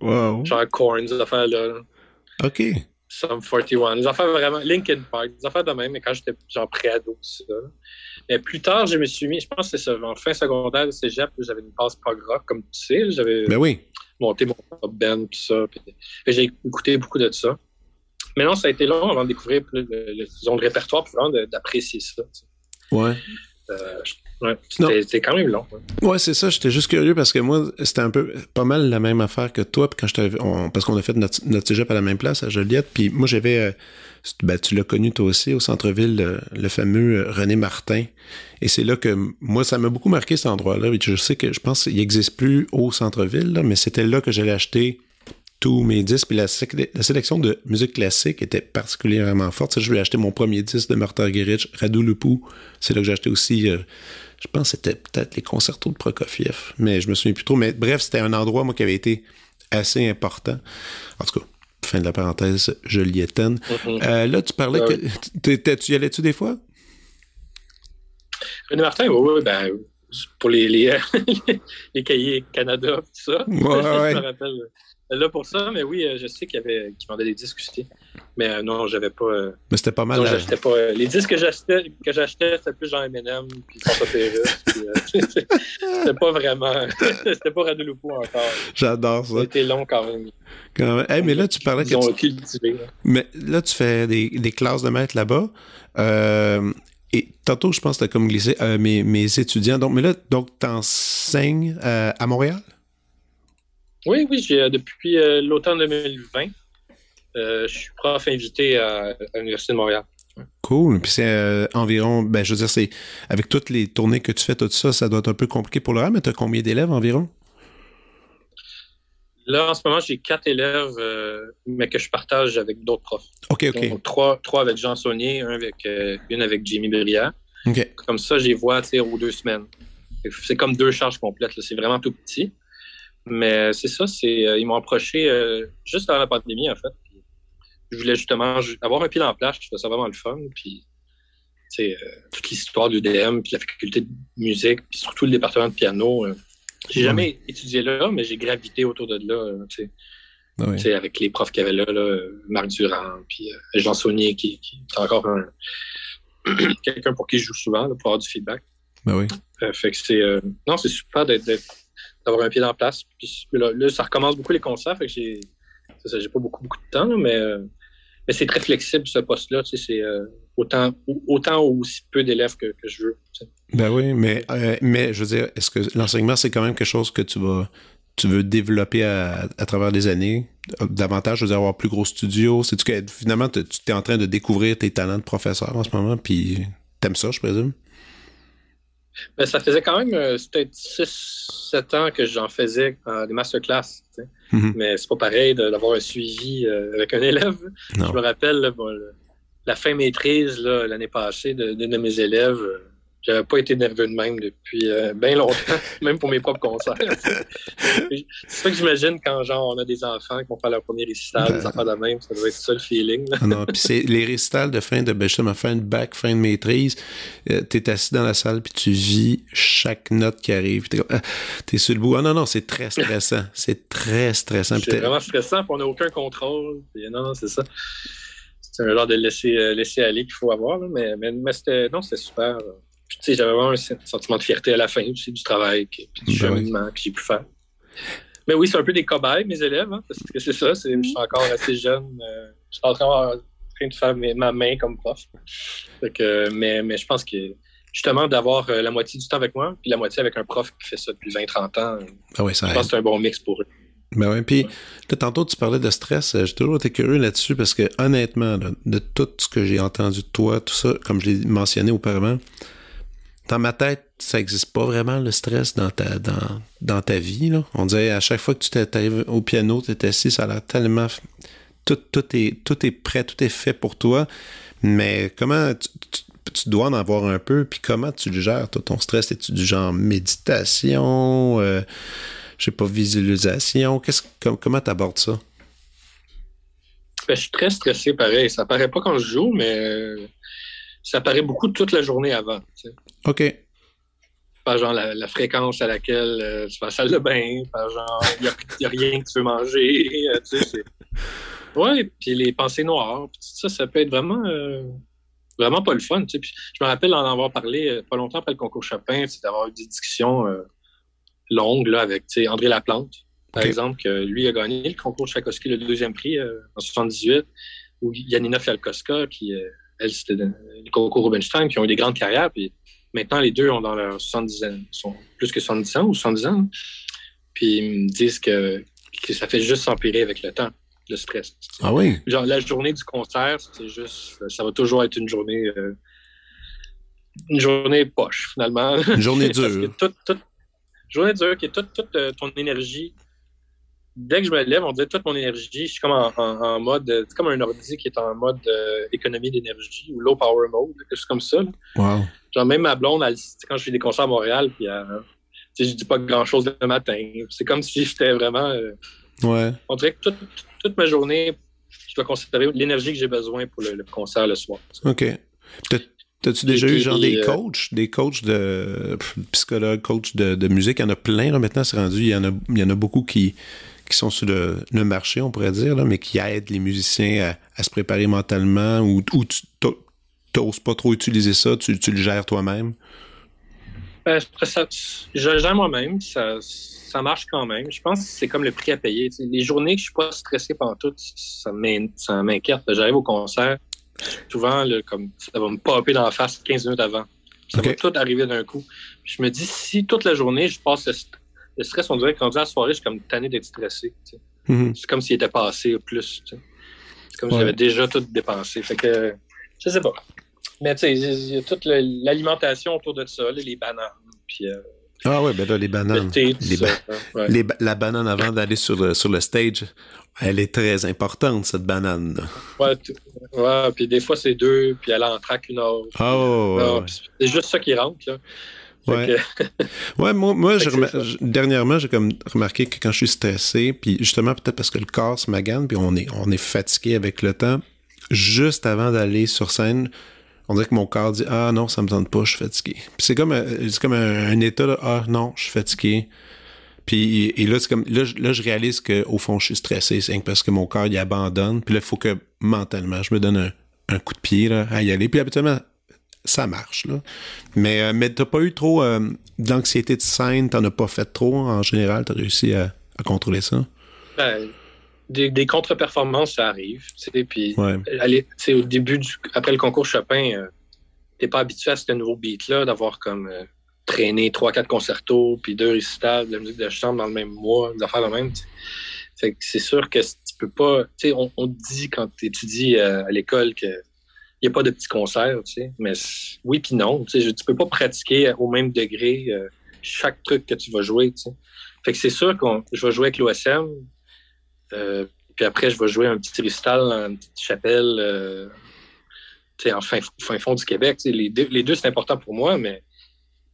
Wow! Genre Korn, ces affaires-là. OK. Sum 41. Les affaires vraiment. Linkin Park, des affaires de même, mais quand j'étais genre pré-ado, ça. Mais plus tard, je me suis mis, je pense que c'est ça, en fin secondaire de cégep, j'avais une passe prog rock, comme tu sais. J'avais ben oui. monté mon pop band, tout ça. Puis, j'ai écouté beaucoup de ça. Mais non, ça a été long avant de découvrir le, le, le, le répertoire, puis vraiment d'apprécier ça. Ouais. Euh, Ouais, c'était quand même long. Ouais, c'est ça. J'étais juste curieux parce que moi, c'était un peu pas mal la même affaire que toi. Puis quand je on, parce qu'on a fait notre, notre cégep à la même place à Joliette. Puis moi, j'avais, euh, ben, tu l'as connu toi aussi au centre-ville, le, fameux euh, René Martin. Et c'est là que moi, ça m'a beaucoup marqué cet endroit-là. Je sais que je pense qu'il n'existe plus au centre-ville, mais c'était là que j'allais acheter tous mes disques. Puis la, sélection de musique classique était particulièrement forte. Je voulais acheter mon premier disque de Martha Argerich, Radu Lupou. C'est là que j'ai acheté aussi euh, je pense que c'était peut-être les concertos de Prokofiev, mais je me souviens plus trop. Mais bref, c'était un endroit, moi, qui avait été assez important. En tout cas, fin de la parenthèse, je l'y éteins. Mm-hmm. Euh, là, tu parlais que. Tu y allais-tu des fois? René Martin, oui, oui, ben, pour les, les, les cahiers Canada, tout ça. Ouais, ouais. je me rappelle là pour ça, mais oui, euh, je sais qu'il y avait qui des disques aussi. Mais euh, non, j'avais pas. Euh, mais c'était pas mal. Non, pas. les disques que j'achetais, que j'achetais, c'était plus genre M&M puis Santa c'était pas vraiment. c'était pas Radeloupo encore. J'adore ça. C'était long quand même. Quand même. Hey, mais là, tu parlais Ils que. Ont tu... Mais là, tu fais des, des classes de maître là-bas. Et tantôt, je pense que tu as comme glissé euh, mes, mes, étudiants. Donc, mais là, donc, tu enseignes à Montréal? Oui, oui, depuis l'automne 2020. je suis prof invité à, l'Université de Montréal. Cool. Puis c'est environ, ben, je veux dire, c'est avec toutes les tournées que tu fais, tout ça, ça doit être un peu compliqué pour le reste, mais tu as combien d'élèves environ? Là, en ce moment, j'ai quatre élèves, euh, mais que je partage avec d'autres profs. OK, OK. Donc, trois, trois avec Jean Saunier, un avec, euh, une avec Jimmy Briard. Comme ça, j'ai vois aux deux semaines. C'est comme deux charges complètes. C'est vraiment tout petit. Mais c'est ça, c'est euh, ils m'ont approché juste avant la pandémie, en fait. je voulais justement avoir un pied en place. Je trouvais ça vraiment le fun. Puis, toute l'histoire du DM, puis la faculté de musique, puis surtout le département de piano j'ai jamais étudié là, mais j'ai gravité autour de là, euh, tu sais. Ah avec les profs qu'il y avait là, là Marc Durand, puis euh, Jean Saunier, qui, qui est encore un, quelqu'un pour qui je joue souvent, pour avoir du feedback. Ben oui. Euh, fait que c'est. non, c'est super un pied en place. Puis là, ça recommence beaucoup les concerts, fait que j'ai. Pas beaucoup, beaucoup de temps, mais mais c'est très flexible, ce poste-là. Tu sais, c'est euh, autant, autant ou aussi peu d'élèves que, je veux. Ben oui, mais, euh, mais je veux dire, est-ce que l'enseignement, c'est quand même quelque chose que tu vas tu veux développer à, travers les années? Davantage, je veux dire, avoir plus gros studio? Que finalement, tu es en train de découvrir tes talents de professeur en ce moment, puis t'aimes ça, je présume? Ben, ça faisait quand même euh, peut-être 6-7 ans que j'en faisais euh, des masterclass. Mm-hmm. Mais c'est pas pareil d'avoir un suivi euh, avec un élève. Je me rappelle la fin maîtrise l'année passée d'une de, de, mes élèves. J'avais pas été nerveux de même depuis euh, bien longtemps, même pour mes propres concerts. c'est ça que j'imagine quand genre on a des enfants qui vont faire leur premier récital, des ben. enfants de même, ça doit être ça le feeling. Ah non, puis c'est les récitals de fin de ben, justement, fin de bac, fin de maîtrise, euh, tu es assis dans la salle puis tu vis chaque note qui arrive. T'es ah, es sur le bout. Ah non, non, c'est très stressant. c'est très stressant. C'est vraiment stressant, puis on n'a aucun contrôle. non, non, c'est ça. C'est un genre de laisser, euh, laisser aller qu'il faut avoir, mais, mais, mais c'était non, c'était super j'avais vraiment un sentiment de fierté à la fin aussi du travail, puis du ben cheminement que j'ai pu faire. Mais oui, c'est un peu des cobayes, mes élèves, hein, parce que c'est ça, je suis encore assez jeune. Euh, je suis en train de faire ma main comme prof. mais, mais je pense que justement d'avoir euh, la moitié du temps avec moi, puis la moitié avec un prof qui fait ça depuis 20-30 ans, ah ouais, ça je pense que c'est un bon mix pour eux. Ben oui, puis tantôt tu parlais de stress, euh, j'ai toujours été curieux là-dessus parce que honnêtement, de tout ce que j'ai entendu de toi, tout ça, comme je l'ai mentionné auparavant, dans ma tête, ça n'existe pas vraiment le stress dans ta, dans, dans ta vie. Là. On dirait à chaque fois que tu t'arrives au piano, tu es assis, ça a l'air tellement. Tout, tout, est, tout est prêt, tout est fait pour toi. Mais comment tu, dois en avoir un peu, puis comment tu le gères, ton stress? Es-tu du genre méditation, euh, je sais pas, visualisation? Qu'est-ce, comment tu abordes ça? Ben, je suis très stressé pareil. Ça paraît pas quand je joue, mais ça paraît beaucoup toute la journée avant. OK. Par genre la, fréquence à laquelle euh, tu vas à la salle de bain, par genre il n'y a, rien que tu veux manger. Euh, tu sais, ouais, puis les pensées noires, ça, ça peut être vraiment, euh, vraiment pas le fun. Tu sais. Puis, je me rappelle en avoir parlé pas longtemps après le concours Chopin, d'avoir eu des discussions longues là, avec André Laplante, par exemple, que lui a gagné le concours Tchaikovsky, le deuxième prix en 78, ou Yanina Fialkowska, qui elle, c'était le concours Rubenstein, qui ont eu des grandes carrières. Puis maintenant, les deux ont dans leurs 70 ans, sont plus que 70 ans ou 70 ans. Puis ils me disent que, ça fait juste s'empirer avec le temps, le stress. Ah oui? Genre, la journée du concert, c'est juste, ça va toujours être une journée, euh, une journée poche, finalement. Une journée dure. Une journée dure, qui est toute, toute euh, ton énergie dès que je me lève, on dirait toute mon énergie, je suis comme en, mode, c'est comme un ordi qui est en mode euh, économie d'énergie ou low power mode, quelque chose comme ça. Wow. Genre même ma blonde, quand je fais des concerts à Montréal, puis euh, je dis pas grand chose le matin. C'est comme si j'étais vraiment. Euh, ouais. On dirait que toute, ma journée, je dois considérer l'énergie que j'ai besoin pour le, concert le soir. OK. T'as-tu déjà eu genre des coachs, des coachs de psychologues, coachs de, musique? Il y en a plein là, maintenant, c'est rendu. Il y en a, il y en a beaucoup qui, qui sont sur le, marché, on pourrait dire, là, mais qui aident les musiciens à, se préparer mentalement ou, ou tu n'oses pas trop utiliser ça, tu, le gères toi-même? Ben, je le gère moi-même, ça, ça marche quand même. Je pense que c'est comme le prix à payer. les journées que je suis pas stressé pendant tout, ça m'inquiète. J'arrive au concert, souvent, là, comme ça va me popper dans la face 15 minutes avant. Ça Ok. va tout arriver d'un coup. Je me dis, si toute la journée, je passe st- le stress, on dirait que rendu à la soirée, je suis comme tanné d'être stressé. Mhm. C'est comme s'il était passé plus. tu sais. C'est comme Ouais. si j'avais déjà tout dépensé. Fait que, je sais pas. Mais tu sais, il y a toute l'alimentation autour de ça, les bananes, puis euh, Ah ouais, ben là, les bananes. le thé, tout Les ba- hein. Ouais. les ba- la banane avant d'aller sur le, sur le stage, elle est très importante, cette banane. là. Ouais, ouais, puis des fois, c'est deux, puis elle en traque une autre. Oh, ouais, ouais. C'est juste ça qui rentre, là. Ouais. que- Ouais, moi, moi remar- dernièrement, j'ai comme remarqué que quand je suis stressé, puis justement peut-être parce que le corps se magane, puis on est, on est fatigué avec le temps, juste avant d'aller sur scène, on dirait que mon corps dit ah non, ça me tente pas, je suis fatigué. Puis c'est comme un, c'est comme un, un état là, ah non, je suis fatigué. Puis et là c'est comme là, je- là je réalise que au fond je suis stressé, c'est parce que mon corps il abandonne. Puis là il faut que mentalement je me donne un, un coup de pied là, à y aller. Puis habituellement ça marche là. Mais euh, mais t'as pas eu trop euh, d'anxiété de scène, t'en as pas fait trop en général, t'as réussi à, à contrôler ça? ben, des, des contre-performances, ça arrive. tu Puis Ouais. tu au début, du, après le concours Chopin, euh, t'es pas habitué à ce nouveau beat-là, d'avoir comme euh, traîné trois, quatre concertos, puis deux récitals, de la musique de chambre dans le même mois, des affaires de même. tu. Fait que c'est sûr que tu peux pas. Tu sais, on, on te dit quand tu étudies à l'école que n'y a pas de petits concerts, tu sais. Mais oui puis non. Tu tu peux pas pratiquer au même degré euh, chaque truc que tu vas jouer, tu sais. Fait que c'est sûr que je vais jouer avec l'OSM, euh, puis après, je vais jouer un petit récital dans une petite chapelle, euh, tu sais, en fin, fin fond du Québec. Les deux, les deux c'est important pour moi, mais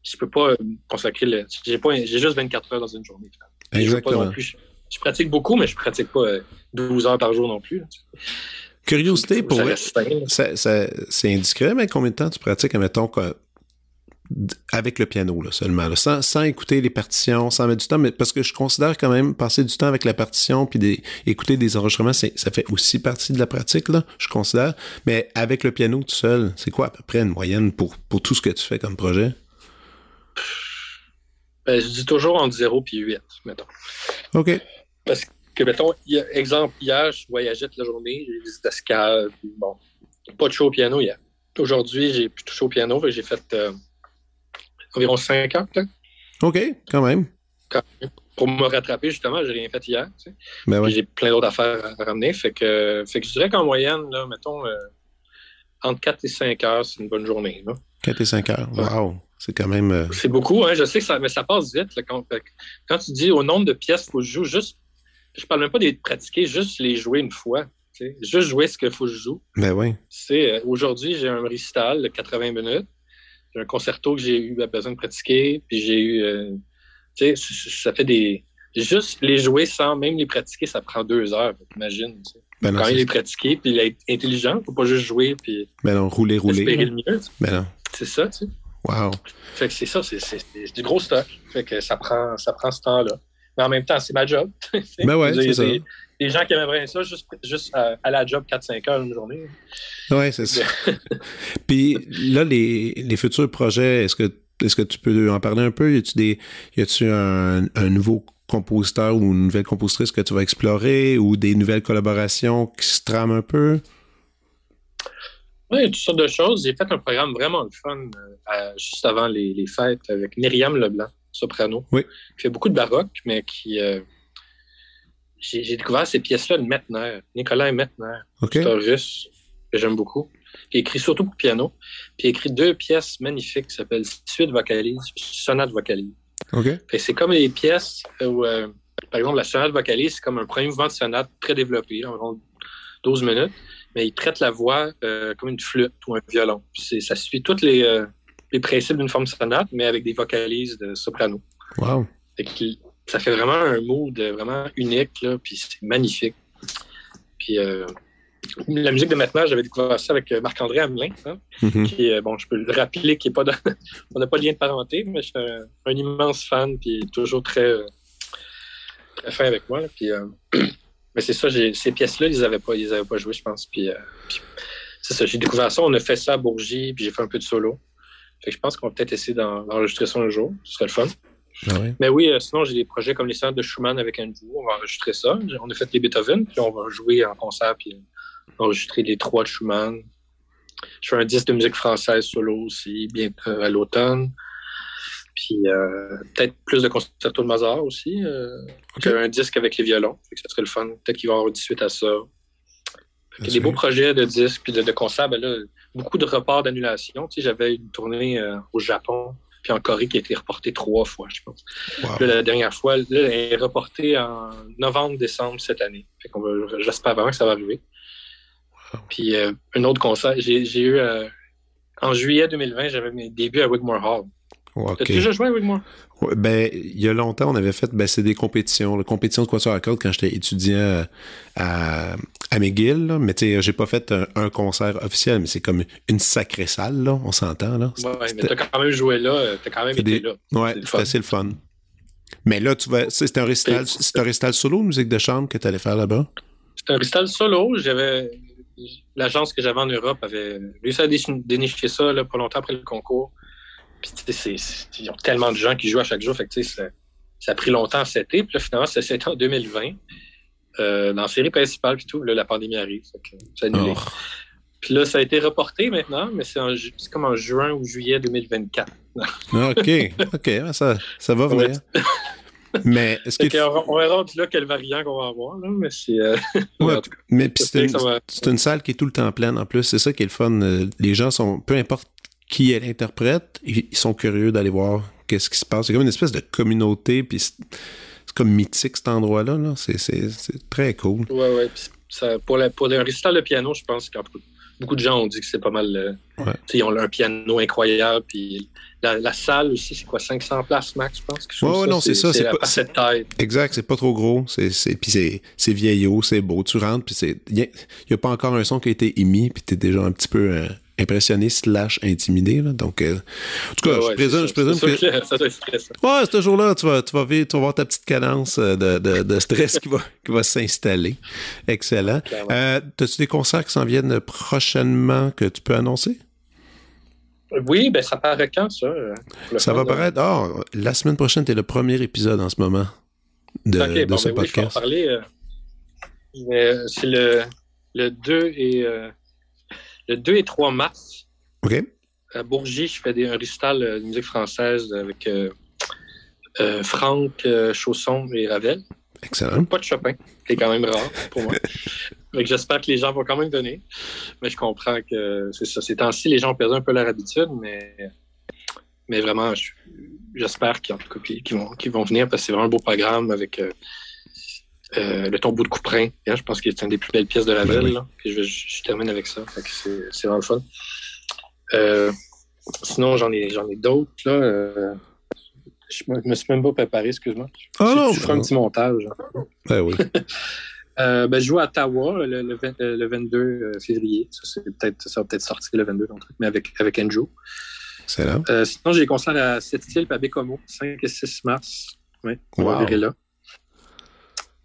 je peux pas me consacrer le. J'ai pas, j'ai juste 24 heures dans une journée. Je pas non plus. Je, je pratique beaucoup, mais je pratique pas euh, 12 heures par jour non plus. Curiosité pour c'est indiscret, mais combien de temps tu pratiques, admettons, avec le piano là, seulement, là, sans, sans écouter les partitions, sans mettre du temps, mais parce que je considère quand même passer du temps avec la partition puis des, écouter des enregistrements, ça fait aussi partie de la pratique, là, je considère. Mais avec le piano tout seul, c'est quoi à peu près une moyenne pour, pour tout ce que tu fais comme projet? Ben, je dis toujours entre 0 et 8, mettons. OK. Parce que, mettons, y a- exemple, hier, je voyageais toute la journée, j'ai visité escale, puis bon, pas de show au piano hier. Aujourd'hui, j'ai pu toucher au piano, que j'ai fait euh, environ 5 heures, peut-être, OK, quand même. pour me rattraper, justement, j'ai rien fait hier, tu sais. Ben ouais. j'ai plein d'autres affaires à ramener, fait que, fait que je dirais qu'en moyenne, là, mettons, euh, entre 4 et 5 heures, c'est une bonne journée, là. 4 et 5 heures. Wow. C'est quand même. euh, C'est beaucoup, hein, je sais que ça, mais ça passe vite, là, quand, que quand tu dis au nombre de pièces qu'il faut que je joue, juste, je parle même pas des pratiquer, juste les jouer une fois. Juste jouer ce qu'il faut que je joue. Ben oui. Euh, aujourd'hui, j'ai un récital de 80 minutes. J'ai un concerto que j'ai eu besoin de pratiquer, puis j'ai eu euh, tu sais, ça fait des juste les jouer sans même les pratiquer, ça prend deux heures, sais. Ben non, Quand il les pratiquer, puis il est intelligent, faut pas juste jouer puis ben non, rouler, rouler. espérer le mieux. Ben non. C'est ça, tu sais. Wow. Fait que c'est ça, c'est du gros stock. Fait que ça prend ça prend ce temps-là. Mais en même temps, c'est ma job. Ben ouais, c'est ça. des gens qui aimeraient bien ça, juste, juste à, à la job 4-5 heures une journée. Ouais, c'est ça. Puis là, les, les futurs projets, est-ce que est-ce que tu peux en parler un peu? Y a-tu des y a-tu un, un nouveau compositeur ou une nouvelle compositrice que tu vas explorer ou des nouvelles collaborations qui se trament un peu? Oui, toutes sortes de choses. J'ai fait un programme vraiment le fun euh, juste avant les, les fêtes avec Myriam Leblanc, soprano, Oui. qui fait beaucoup de baroque, mais qui... euh, j'ai découvert ces pièces-là de Mettner, Nicolas Mettner, OK? c'est un russe que j'aime beaucoup. Puis il écrit surtout pour piano. Puis il écrit deux pièces magnifiques qui s'appellent Suite vocalise, Sonate vocalise. OK? Fait que c'est comme les pièces où, euh, par exemple, la sonate vocalise, c'est comme un premier mouvement de sonate très développé, environ 12 minutes, mais il traite la voix euh, comme une flûte ou un violon. Ça suit tous les, euh, les principes d'une forme sonate, mais avec des vocalises de soprano. Wow. Fait que ça fait vraiment un mood vraiment unique, là, puis c'est magnifique. Puis euh, la musique de maintenant, j'avais découvert ça avec euh, Marc-André Hamelin, hein, Mhm. qui bon, je peux le rappeler, qui est pas dans, on n'a pas de lien de parenté, mais je suis un, un immense fan, puis toujours très, euh, très fin avec moi. là, puis, euh, mais c'est ça, ces pièces-là, ils les avaient pas, ils avaient pas jouées, je pense. Puis, euh, puis c'est ça, j'ai découvert ça, on a fait ça à Bourgie, puis j'ai fait un peu de solo. Fait que je pense qu'on va peut-être essayer d'en- d'enregistrer ça un jour, ce serait le fun. Ah. Mais oui, euh, sinon, j'ai des projets comme les sonates de Schumann avec Andrew. On va enregistrer ça. On a fait les Beethoven, puis on va jouer en concert, puis enregistrer les trois de Schumann. je fais un disque de musique française solo aussi, bien à l'automne. Puis euh, peut-être plus de concerto de Mozart aussi. Euh, un disque avec les violons, fait que ça serait le fun. Peut-être qu'il va y avoir une suite à ça. Il y a des beaux projets de disques puis de, de concerts. Ben là, beaucoup de reports d'annulation. Tu sais, J'avais une tournée euh, au Japon puis en Corée qui a été reportée trois fois, je pense. Wow. Là, la dernière fois, là, elle est reportée en novembre-décembre cette année. Fait qu'on J'espère vraiment que ça va arriver. Puis euh, un autre concert, j'ai j'ai eu euh, en juillet 2020, j'avais mes débuts à Wigmore Hall. OK. T'as déjà joué Wigmore? Ouais, ben, il y a longtemps, on avait fait, ben, c'est des compétitions, la compétition de quatuor à cordes quand j'étais étudiant euh, à, à McGill, là. mais tu sais, j'ai pas fait un, un concert officiel, mais c'est comme une sacrée salle, là, on s'entend, là. Ouais, mais C'était- t'as quand même joué là, euh, t'as quand même C'est été des- là. Ouais, C'est le c'est fun. assez le fun. Mais là, tu vas, c'est c'est un récital, C'est- c'est un récital solo, musique de chambre que tu allais faire là-bas? C'était un récital solo. J'avais l'agence que j'avais en Europe avait réussi à dénicher ça là, pas longtemps après le concours. Puis tu sais, ils ont tellement de gens qui jouent à chaque jour. Fait que, ça, ça a pris longtemps à setter. Puis là, finalement, s'est en 2020. Euh, dans la série principale, puis tout, là, la pandémie arrive. Fait que c'est annulé. Oh. Puis là, ça a été reporté maintenant, mais c'est en ju- c'est comme en juin ou juillet 2024. Ah, OK, OK, ça, ça va venir. Mais est-ce que... on, on verra là quel variant qu'on va avoir, là, mais c'est... euh, Ouais, mais puis c'est une, va- c'est une salle qui est tout le temps pleine en plus. C'est ça qui est le fun. Euh, Les gens sont, peu importe qui est l'interprète, ils sont curieux d'aller voir qu'est-ce qui se passe. C'est comme une espèce de communauté, puis c'est comme mythique cet endroit-là. Là. C'est, très cool. Ouais, ouais. Ça, pour, la, pour un récital de piano, je pense que beaucoup de gens ont dit que c'est pas mal. euh, Ouais. Ils ont un piano incroyable. Puis la, la salle aussi, c'est quoi, 500 places max, je pense? chose Ouais, non, c'est ça, c'est à pas- de taille. Exact, c'est pas trop gros. C'est, c'est, puis c'est, c'est vieillot, c'est beau. Tu rentres, puis c'est. Il y, a pas encore un son qui a été émis, puis t'es déjà un petit peu euh, impressionné slash intimidé. Là. Donc, euh, en tout cas, Ouais, je ouais, présume, je présume que. Que ça doit être stressant. Ouais, ce jour-là, tu vas, tu vas vivre, tu vas voir ta petite cadence euh, de, de, de stress qui va, qui va s'installer. Excellent. Euh, T'as-tu des concerts qui s'en viennent prochainement que tu peux annoncer? Oui, ben ça paraît quand, ça? euh, Ça va là? paraître. Ah, la semaine prochaine, t'es le premier épisode en ce moment de, de bon, ce ben oui, je vais en podcast. parler. euh, c'est le, le 2 et euh, le 2 et 3 mars. À Bourgie, je fais des, un récital euh, de musique française avec euh, euh, Franck Chausson et Ravel. Excellent. Pas de Chopin, qui est quand même rare pour moi. J'espère que les gens vont quand même venir. Mais je comprends que c'est ça. Ces temps-ci, les gens ont perdu un peu leur habitude, mais, mais vraiment, je- j'espère qu'ils vont, qu'ils vont venir parce que c'est vraiment un beau programme avec euh, le tombeau de Couperin. hein, je pense que c'est une des plus belles pièces de la Ben ville. oui. là. Puis je, je- je termine avec ça. C'est vraiment le fun. Euh, sinon, j'en ai, ai d'autres. Euh, je je me suis même pas préparé, excuse-moi. Ah non, je ferai un petit montage. Ben oui. Ben, je joue à Ottawa le, le, 20 euh, le 22 euh, février. Ça, peut-être, va peut-être sortir le 22, ton truc, mais avec, avec Andrew. Excellent. Sinon, j'ai des concerts à Sept-Îles et à Bécomo, 5 et 6 mars. Oui, on Wow. va là.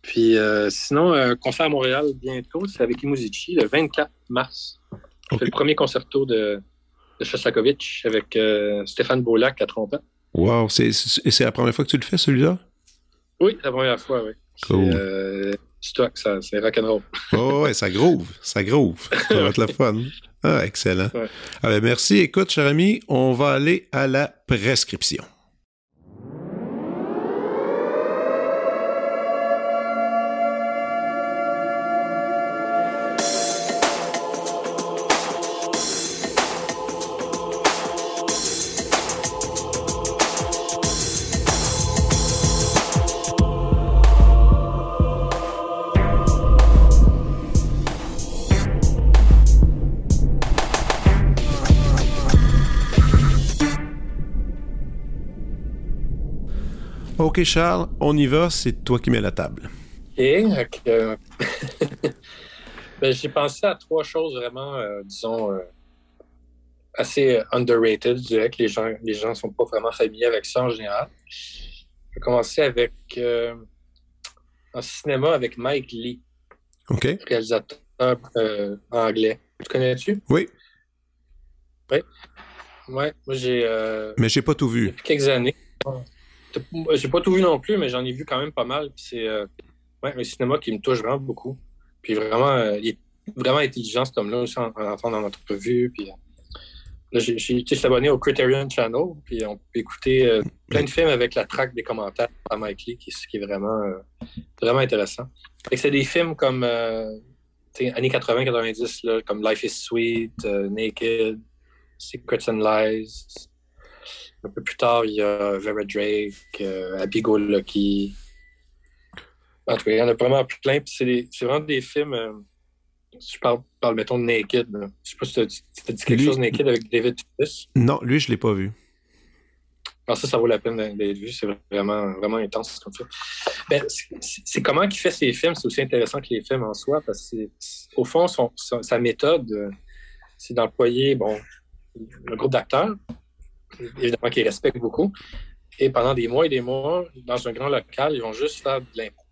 Puis euh, sinon, un concert à Montréal bientôt, c'est avec Imuzici, le 24 mars. On Ok. fait le premier concerto de, de Shostakovich avec euh, Stéphane Beaulac à trompette. Wow. C'est, c'est c'est la première fois que tu le fais, celui-là? Oui, la première fois, oui. Cool. C'est euh, stock, ça, c'est rock'n'roll. Oh, ouais, ça groove. Ça groove. Ça va être le fun. Ah, excellent. Ouais. Ah, ben, merci. Écoute, cher ami, on va aller à la prescription. OK, Charles, on y va. C'est toi qui mets la table. Et euh, ben, j'ai pensé à trois choses vraiment, euh, disons, euh, assez underrated. Je dirais que les gens les gens sont pas vraiment familiers avec ça en général. Je vais commencer avec euh, en cinéma avec Mike Lee, OK? réalisateur anglais. Tu connais-tu? Oui, Ouais, moi j'ai mais j'ai pas tout vu. depuis quelques années. J'ai pas tout vu non plus, mais j'en ai vu quand même pas mal. C'est euh, ouais, un cinéma qui me touche vraiment beaucoup. Puis vraiment, euh, il, est, vraiment intelligent, cet homme-là, aussi, en, en entendant dans notre revue. Puis, là, j'ai, j'ai abonné au Criterion Channel, puis on peut écouter euh, plein de films avec la traque des commentaires par Mike Lee, qui, qui est vraiment, euh, vraiment intéressant. C'est des films comme euh, années 80-90, là, comme Life is Sweet, euh, Naked, Secrets and Lies. Un peu plus tard, il y a Vera Drake, euh, Happy Go Lucky. En tout cas, il y en a vraiment plein. C'est, vraiment des films. euh, je parle, parle, mettons, de Naked. Là. Je sais pas si dit- t'as dit quelque Lui- chose Naked avec David Tunis. Non, lui, je l'ai pas vu. Alors ça, ça vaut la peine d'être vu. C'est vraiment, vraiment intense comme ça. Ben, c'est- comment il fait ses films. C'est aussi intéressant que les films en soi, parce que au fond, son, son- sa méthode, euh, c'est d'employer bon, un groupe d'acteurs, évidemment qu'il respecte beaucoup. Et pendant des mois et des mois, dans un grand local, ils vont juste faire de l'impro.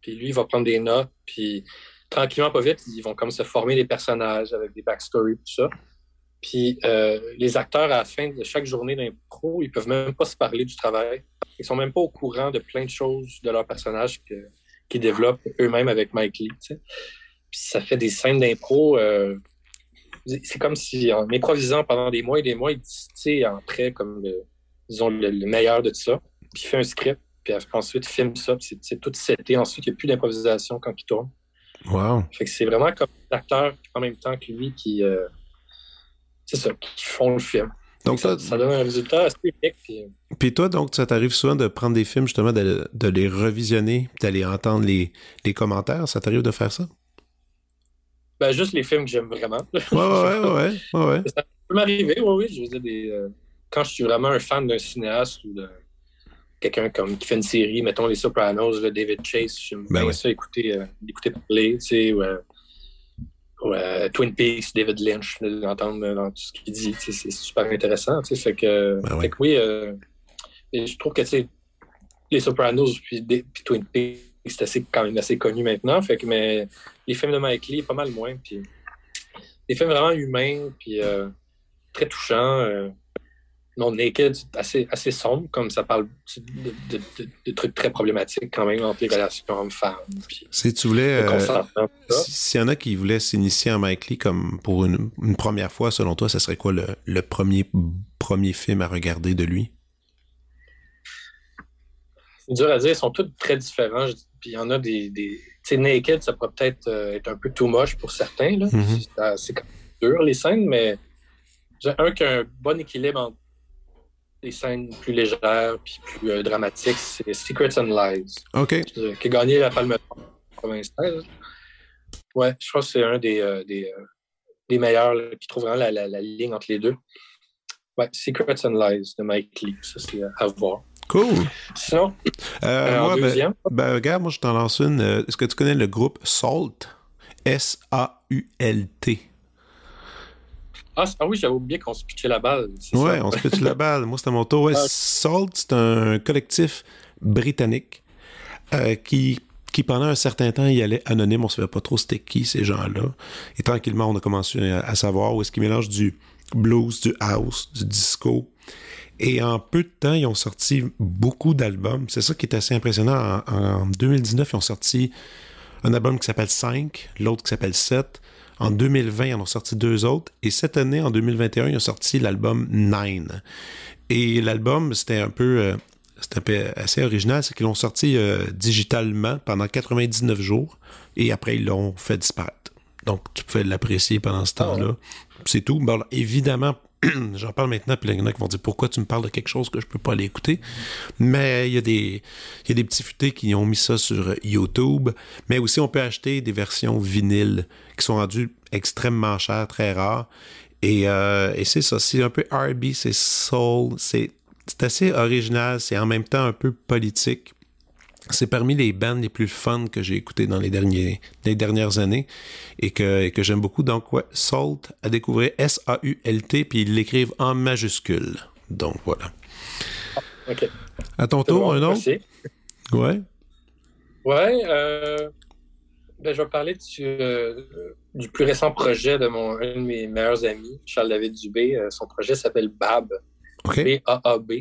Puis lui, il va prendre des notes, puis tranquillement, pas vite, ils vont comme se former des personnages avec des backstories, tout ça. Puis euh, les acteurs, à la fin de chaque journée d'impro, ils peuvent même pas se parler du travail. Ils sont même pas au courant de plein de choses de leur personnage que- qu'ils développent eux-mêmes avec Mike Lee. Puis ça fait des scènes d'impro. euh, c'est comme si, en improvisant pendant des mois et des mois, il tu sais, en trait comme le, disons, le, le meilleur de tout ça. Puis il fait un script, puis ensuite il filme ça. Puis c'est- tout seté. Ensuite, il n'y a plus d'improvisation quand il tourne. Wow. Fait que c'est vraiment comme l'acteur en même temps que lui qui, euh, c'est ça, qui font le film. Donc, ça, ça donne un résultat assez unique. Puis, puis toi, donc, ça t'arrive souvent de prendre des films, justement, de, de les revisionner, d'aller entendre les, les commentaires. Ça t'arrive de faire ça? Ben, juste les films que j'aime vraiment. Ouais, ouais, ouais, ouais, ouais, ouais. Ça peut m'arriver, oui, oui. Je veux dire, des, euh, quand je suis vraiment un fan d'un cinéaste ou de quelqu'un comme qui fait une série, mettons Les Sopranos, David Chase, j'aime Ben bien ouais. ça, écouter, euh, écouter parler, tu sais, ou, euh, ou, euh, Twin Peaks, David Lynch, d'entendre dans tout ce qu'il dit, c'est super intéressant, tu sais, fait que, Ben ouais. fait que oui, euh, je trouve que, tu sais, Les Sopranos puis, des- puis Twin Peaks, c'est assez, quand même assez connu maintenant, fait que, mais les films de Mike Lee, pas mal moins, puis des films vraiment humains, puis euh, très touchants. euh, non, Naked, assez, assez sombre, comme ça parle de, de, de- de trucs très problématiques quand même entre les relations hommes-femmes. Si tu voulais... euh, S'il y en a qui voulaient s'initier en Mike Lee comme pour une, une première fois, selon toi, ça serait quoi le, le premier, premier film à regarder de lui? C'est dur à dire, ils sont tous très différents. Puis il y en a des. des tu sais, Naked, ça pourrait peut-être euh, être un peu too much pour certains. là. Mhm. C'est- C'est quand même dur, les scènes, mais j'ai un qui a un bon équilibre entre les scènes plus légères puis plus euh, dramatiques, c'est Secrets and Lies. OK. euh, qui a gagné la Palme d'Or en 96. Ouais, je pense que c'est un des, euh, des, des meilleurs là, qui trouve vraiment la, la, la ligne entre les deux. Ouais, Secrets and Lies de Mike Lee, ça c'est à voir. Cool. Sinon, Euh, moi, ben, ben, regarde, moi, je t'en lance une. Euh, Est-ce que tu connais le groupe SALT? S-A-U-L-T. ah, ah oui, j'avais oublié qu'on se pitchait la balle. Ouais, ça. on se pitche la balle. Moi, c'était mon tour. Ouais, Ah. SALT, c'est un collectif britannique euh, qui, qui, pendant un certain temps, y allait anonyme. On ne savait pas trop c'était qui, ces gens-là. Et tranquillement, on a commencé à, à savoir où est-ce qu'ils mélangent du blues, du house, du disco. Et en peu de temps, ils ont sorti beaucoup d'albums. C'est ça qui est assez impressionnant. En, en 2019, ils ont sorti un album qui s'appelle 5, l'autre qui s'appelle 7. En 2020, ils en ont sorti deux autres. Et cette année, en 2021, ils ont sorti l'album 9. Et l'album, c'était un peu... euh, c'était un peu assez original, c'est qu'ils l'ont sorti euh, digitalement pendant 99 jours et après ils l'ont fait disparaître. Donc tu pouvais l'apprécier pendant ce temps-là. C'est tout. Bon, alors, évidemment, j'en parle maintenant, puis il y en a qui vont dire pourquoi tu me parles de quelque chose que je peux pas aller écouter? Mais il y a des il y a des petits futés qui ont mis ça sur YouTube. Mais aussi on peut acheter des versions vinyles qui sont rendues extrêmement chères, très rares. Et, euh, et c'est ça, c'est un peu R&B, c'est soul, c'est c'est assez original, c'est en même temps un peu politique. C'est parmi les bands les plus fun que j'ai écouté dans les, derniers, les dernières années et que, et que j'aime beaucoup. Donc, ouais, Salt à découvrir S-A-U-L-T, puis ils l'écrivent en majuscule. Donc, voilà. OK. À ton tour, un autre? merci. Ouais. Ouais, euh, ben, je vais parler du, euh, du plus récent projet de mon un de mes meilleurs amis, Charles-David Dubé. Euh, son projet s'appelle BAB. B-A-A-B.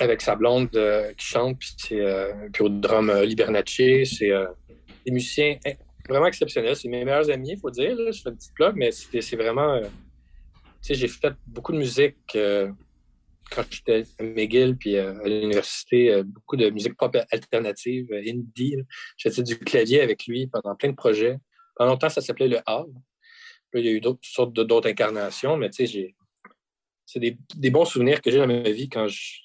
Avec sa blonde euh, qui chante, puis euh, au drum euh, Libernacci. C'est des musiciens vraiment exceptionnel. C'est mes meilleurs amis, il faut dire. Je fais une petite plug, mais c'est vraiment. tu sais, j'ai fait beaucoup de musique quand j'étais à McGill puis à l'université, beaucoup de musique pop alternative, indie. J'ai fait du clavier avec lui pendant plein de projets. Pendant longtemps, ça s'appelait le Havre. il y a eu d'autres sortes d'autres incarnations, mais tu sais, c'est des, des, bons souvenirs que j'ai dans ma vie quand je,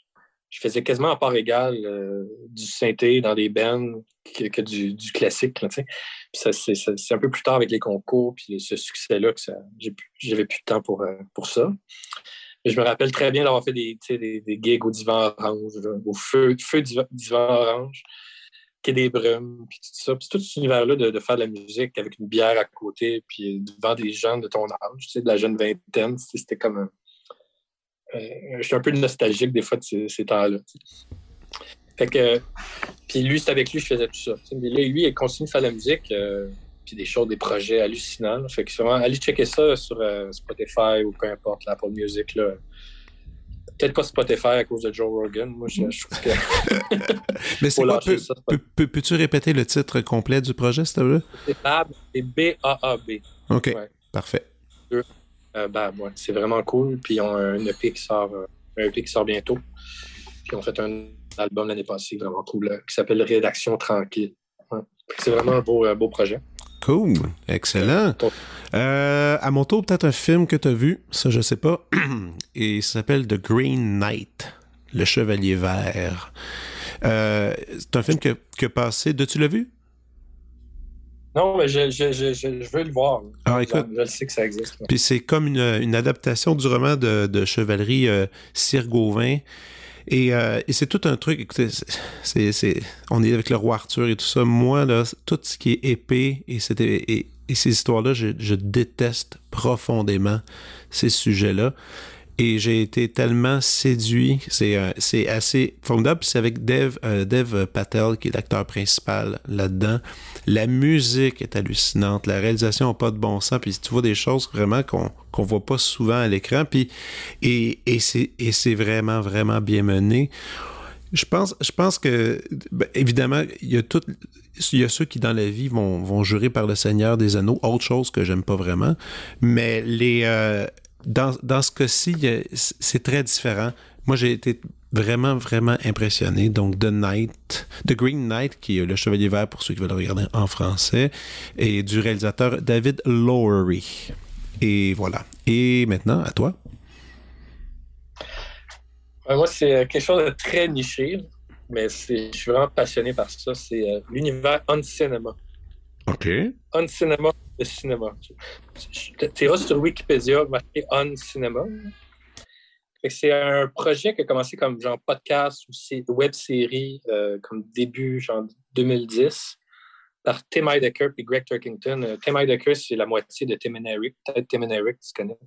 je faisais quasiment à part égale euh, du synthé dans des bands que, du, classique. c'est un peu plus tard avec les concours puis ce succès-là que j'avais plus de temps pour, euh, pour ça. je me rappelle très bien d'avoir fait des, gigs au divan orange, au feu, feu divan, orange, qui est des brumes, puis tout ça. Puis tout cet univers-là de, faire de la musique avec une bière à côté, puis devant des gens de ton âge, de la jeune vingtaine, c'était comme un je suis un peu nostalgique des fois de ces, temps-là. Fait que, puis lui, c'est avec lui que je faisais tout ça. Mais là, lui, il continue de faire de la musique, euh, puis des choses, des projets hallucinants. Fait que vraiment, allez checker ça sur euh, Spotify ou peu importe, l'Apple Music. Là. Peut-être pas Spotify à cause de Joe Rogan. Moi, je, trouve que. Mais c'est quoi? Peux-tu répéter le titre complet du projet, s'il te plaît? C'est B-A-A-B. OK. Parfait. Euh, ben, c'est vraiment cool. Puis ils ont un EP qui sort, euh, un EP qui sort bientôt. Puis ils ont fait un album l'année passée, vraiment cool, qui s'appelle Rédaction Tranquille. C'est vraiment un beau, euh, beau projet. Cool, excellent. à mon tour, peut-être un film que tu as vu, ça je sais pas, et ça s'appelle The Green Knight, Le Chevalier Vert. c'est un film que, que passé, de tu l'as vu? Non, mais je, je, je, je, veux le voir. Ah, écoute, je, sais que ça existe. Puis c'est comme une, une, adaptation du roman de, de chevalerie euh, Sir Gauvin. Et, euh, et c'est tout un truc, écoutez, c'est, c'est, on est avec le roi Arthur et tout ça. Moi, là, tout ce qui est épée et, et, et ces histoires-là, je, je déteste profondément ces sujets-là. Et j'ai été tellement séduit. C'est euh, c'est assez formidable. C'est avec Dev, euh, Dev Patel, qui est l'acteur principal là-dedans. La musique est hallucinante. La réalisation n'a pas de bon sens. Puis tu vois des choses vraiment qu'on qu'on voit pas souvent à l'écran. Puis et, et c'est et c'est vraiment vraiment bien mené. Je pense, je pense que, ben, évidemment, il y a tout, il y a ceux qui dans la vie vont, vont jurer par le Seigneur des Anneaux, autre chose que j'aime pas vraiment, mais les, euh, dans, dans ce cas-ci, c'est très différent. Moi, j'ai été vraiment, vraiment impressionné. Donc, The Knight, The Green Knight, qui est le Chevalier Vert pour ceux qui veulent le regarder en français, et du réalisateur David Lowery. Et voilà. Et maintenant, à toi. moi, c'est quelque chose de très niché, mais je suis vraiment passionné par ça. C'est euh, l'univers on cinéma. On cinéma, le cinéma. Tu iras sur Wikipédia, marqué On cinéma. C'est un projet qui a commencé comme genre podcast ou web série, euh, comme début, genre 2010, par Tim Heidecker et Greg Turkington. Euh, Tim Heidecker, c'est la moitié de Tim and Eric. Peut-être Tim and Eric, tu connais.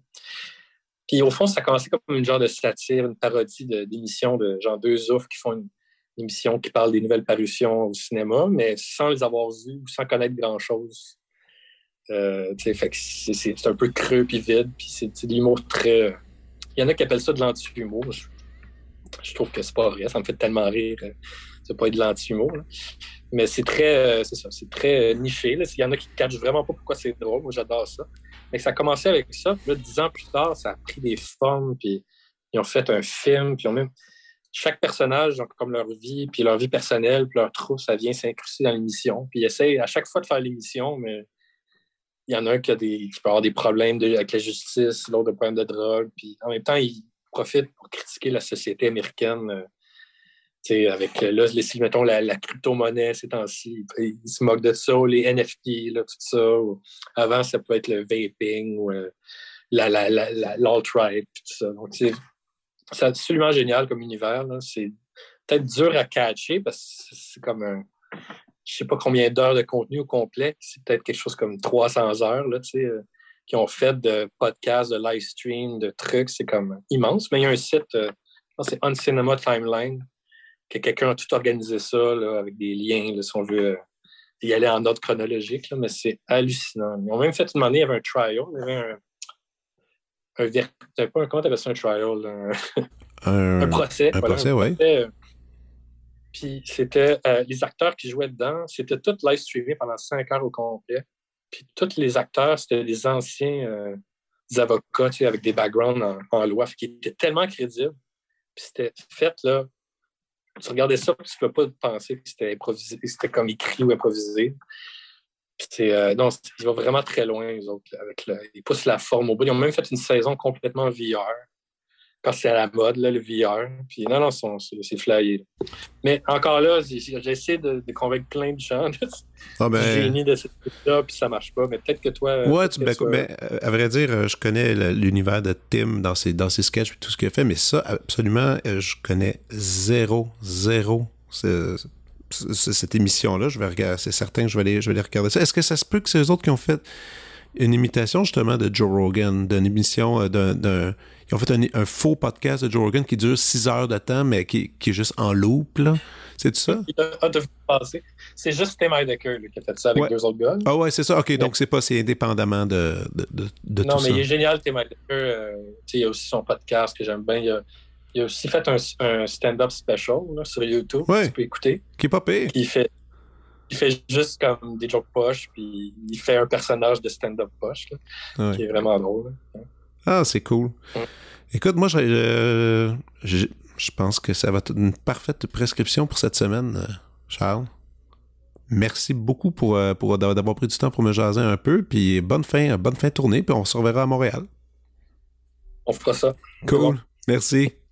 Puis au fond, ça a commencé comme une genre de satire, une parodie d'émissions de, de, genre deux oufs qui font une, émission qui parle des nouvelles parutions au cinéma, mais sans les avoir vues ou sans connaître grand-chose. Euh, c'est un peu creux puis vide, puis c'est de l'humour très... Il y en a qui appellent ça de l'anti-humour. Je, trouve que c'est pas vrai, ça me fait tellement rire. Euh, c'est pas de l'anti-humour. Mais c'est très, euh, c'est ça, c'est très niché. Il y en a qui ne cachent vraiment pas pourquoi c'est drôle. Moi, j'adore ça. Mais ça a commencé avec ça. Puis dix ans plus tard, ça a pris des formes. Puis ils ont fait un film. Puis ils ont même chaque personnage, donc, comme leur vie, puis leur vie personnelle, puis leur trou, ça vient s'incruster dans l'émission. Puis ils essayent à chaque fois de faire l'émission, mais il y en a un qui, a des, qui peut avoir des problèmes avec la justice, l'autre des problèmes de drogue. Puis en même temps, ils profitent pour critiquer la société américaine. Euh, sais, avec là, les, mettons la, la crypto-monnaie ces temps-ci, ils, se moquent de ça, les NFT, tout ça. avant, ça peut être le vaping ou euh, la, la, l'alt-right, tout ça. Donc, c'est absolument génial comme univers. C'est peut-être dur à catcher parce que c'est comme un. Je sais pas combien d'heures de contenu au complet. C'est peut-être quelque chose comme 300 heures là, euh, qui ont fait de podcasts, de live stream, de trucs. C'est comme immense. Mais il y a un site, euh, c'est On Cinema Timeline, que quelqu'un a tout organisé ça avec des liens, si on veut euh, y aller en ordre chronologique. mais c'est hallucinant. Ils ont même fait une année, il y avait un trial, il y avait un un pas comment t'appelles ça un trial un, un, procès un procès oui euh, Puis c'était euh, les acteurs qui jouaient dedans, c'était tout live streamé pendant cinq heures au complet. Puis tous les acteurs, c'était des anciens euh, avocats, tu sais, avec des backgrounds en, en loi, qui étaient tellement crédibles. Puis c'était fait, là, tu regardais ça, tu ne peux pas penser que c'était improvisé, c'était comme écrit ou improvisé. C'est, euh, non, ils vont vraiment très loin, les autres. Avec le, ils poussent la forme au bout. Ils ont même fait une saison complètement VR. Quand c'est à la mode, là, le VR. Puis non, non, c'est flyé. Mais encore là, j'essaie de, de, convaincre plein de gens de ah ben... génie de cette là puis ça marche pas. Mais peut-être que toi. Ouais, tu, ben, mais, euh, à vrai dire, je connais l'univers de Tim dans ses, dans ses sketchs et tout ce qu'il a fait, mais ça, absolument, euh, je connais zéro, zéro cette émission-là. Je vais regarder, c'est certain que je vais aller, je vais aller regarder ça. Est-ce que ça se peut que c'est eux autres qui ont fait une imitation justement de Joe Rogan, d'une émission, euh, d'un, ils ont fait un, faux podcast de Joe Rogan qui dure six heures de temps, mais qui, qui est juste en loop, là? C'est ça? C'est juste Tim Heidecker qui a fait ça avec deux autres gars. Ah ouais, c'est ça. OK, donc c'est pas, c'est indépendamment de, de, de, de non, tout ça. Non, mais il est génial, Tim Heidecker. Euh, il y a aussi son podcast que j'aime bien. Il y a, il a aussi fait un, stand-up special sur YouTube ouais. tu peux écouter. Qui est pas pire. Il fait, il fait juste comme des jokes poches, puis il fait un personnage de stand-up poche, là, qui est vraiment drôle. Ah, c'est cool. Écoute, moi, je, je, je, pense que ça va être une parfaite prescription pour cette semaine, euh, Charles. Merci beaucoup pour, euh, pour d'avoir pris du temps pour me jaser un peu, puis bonne fin, bonne fin de tournée, puis on se reverra à Montréal. On fera ça. Cool. Merci.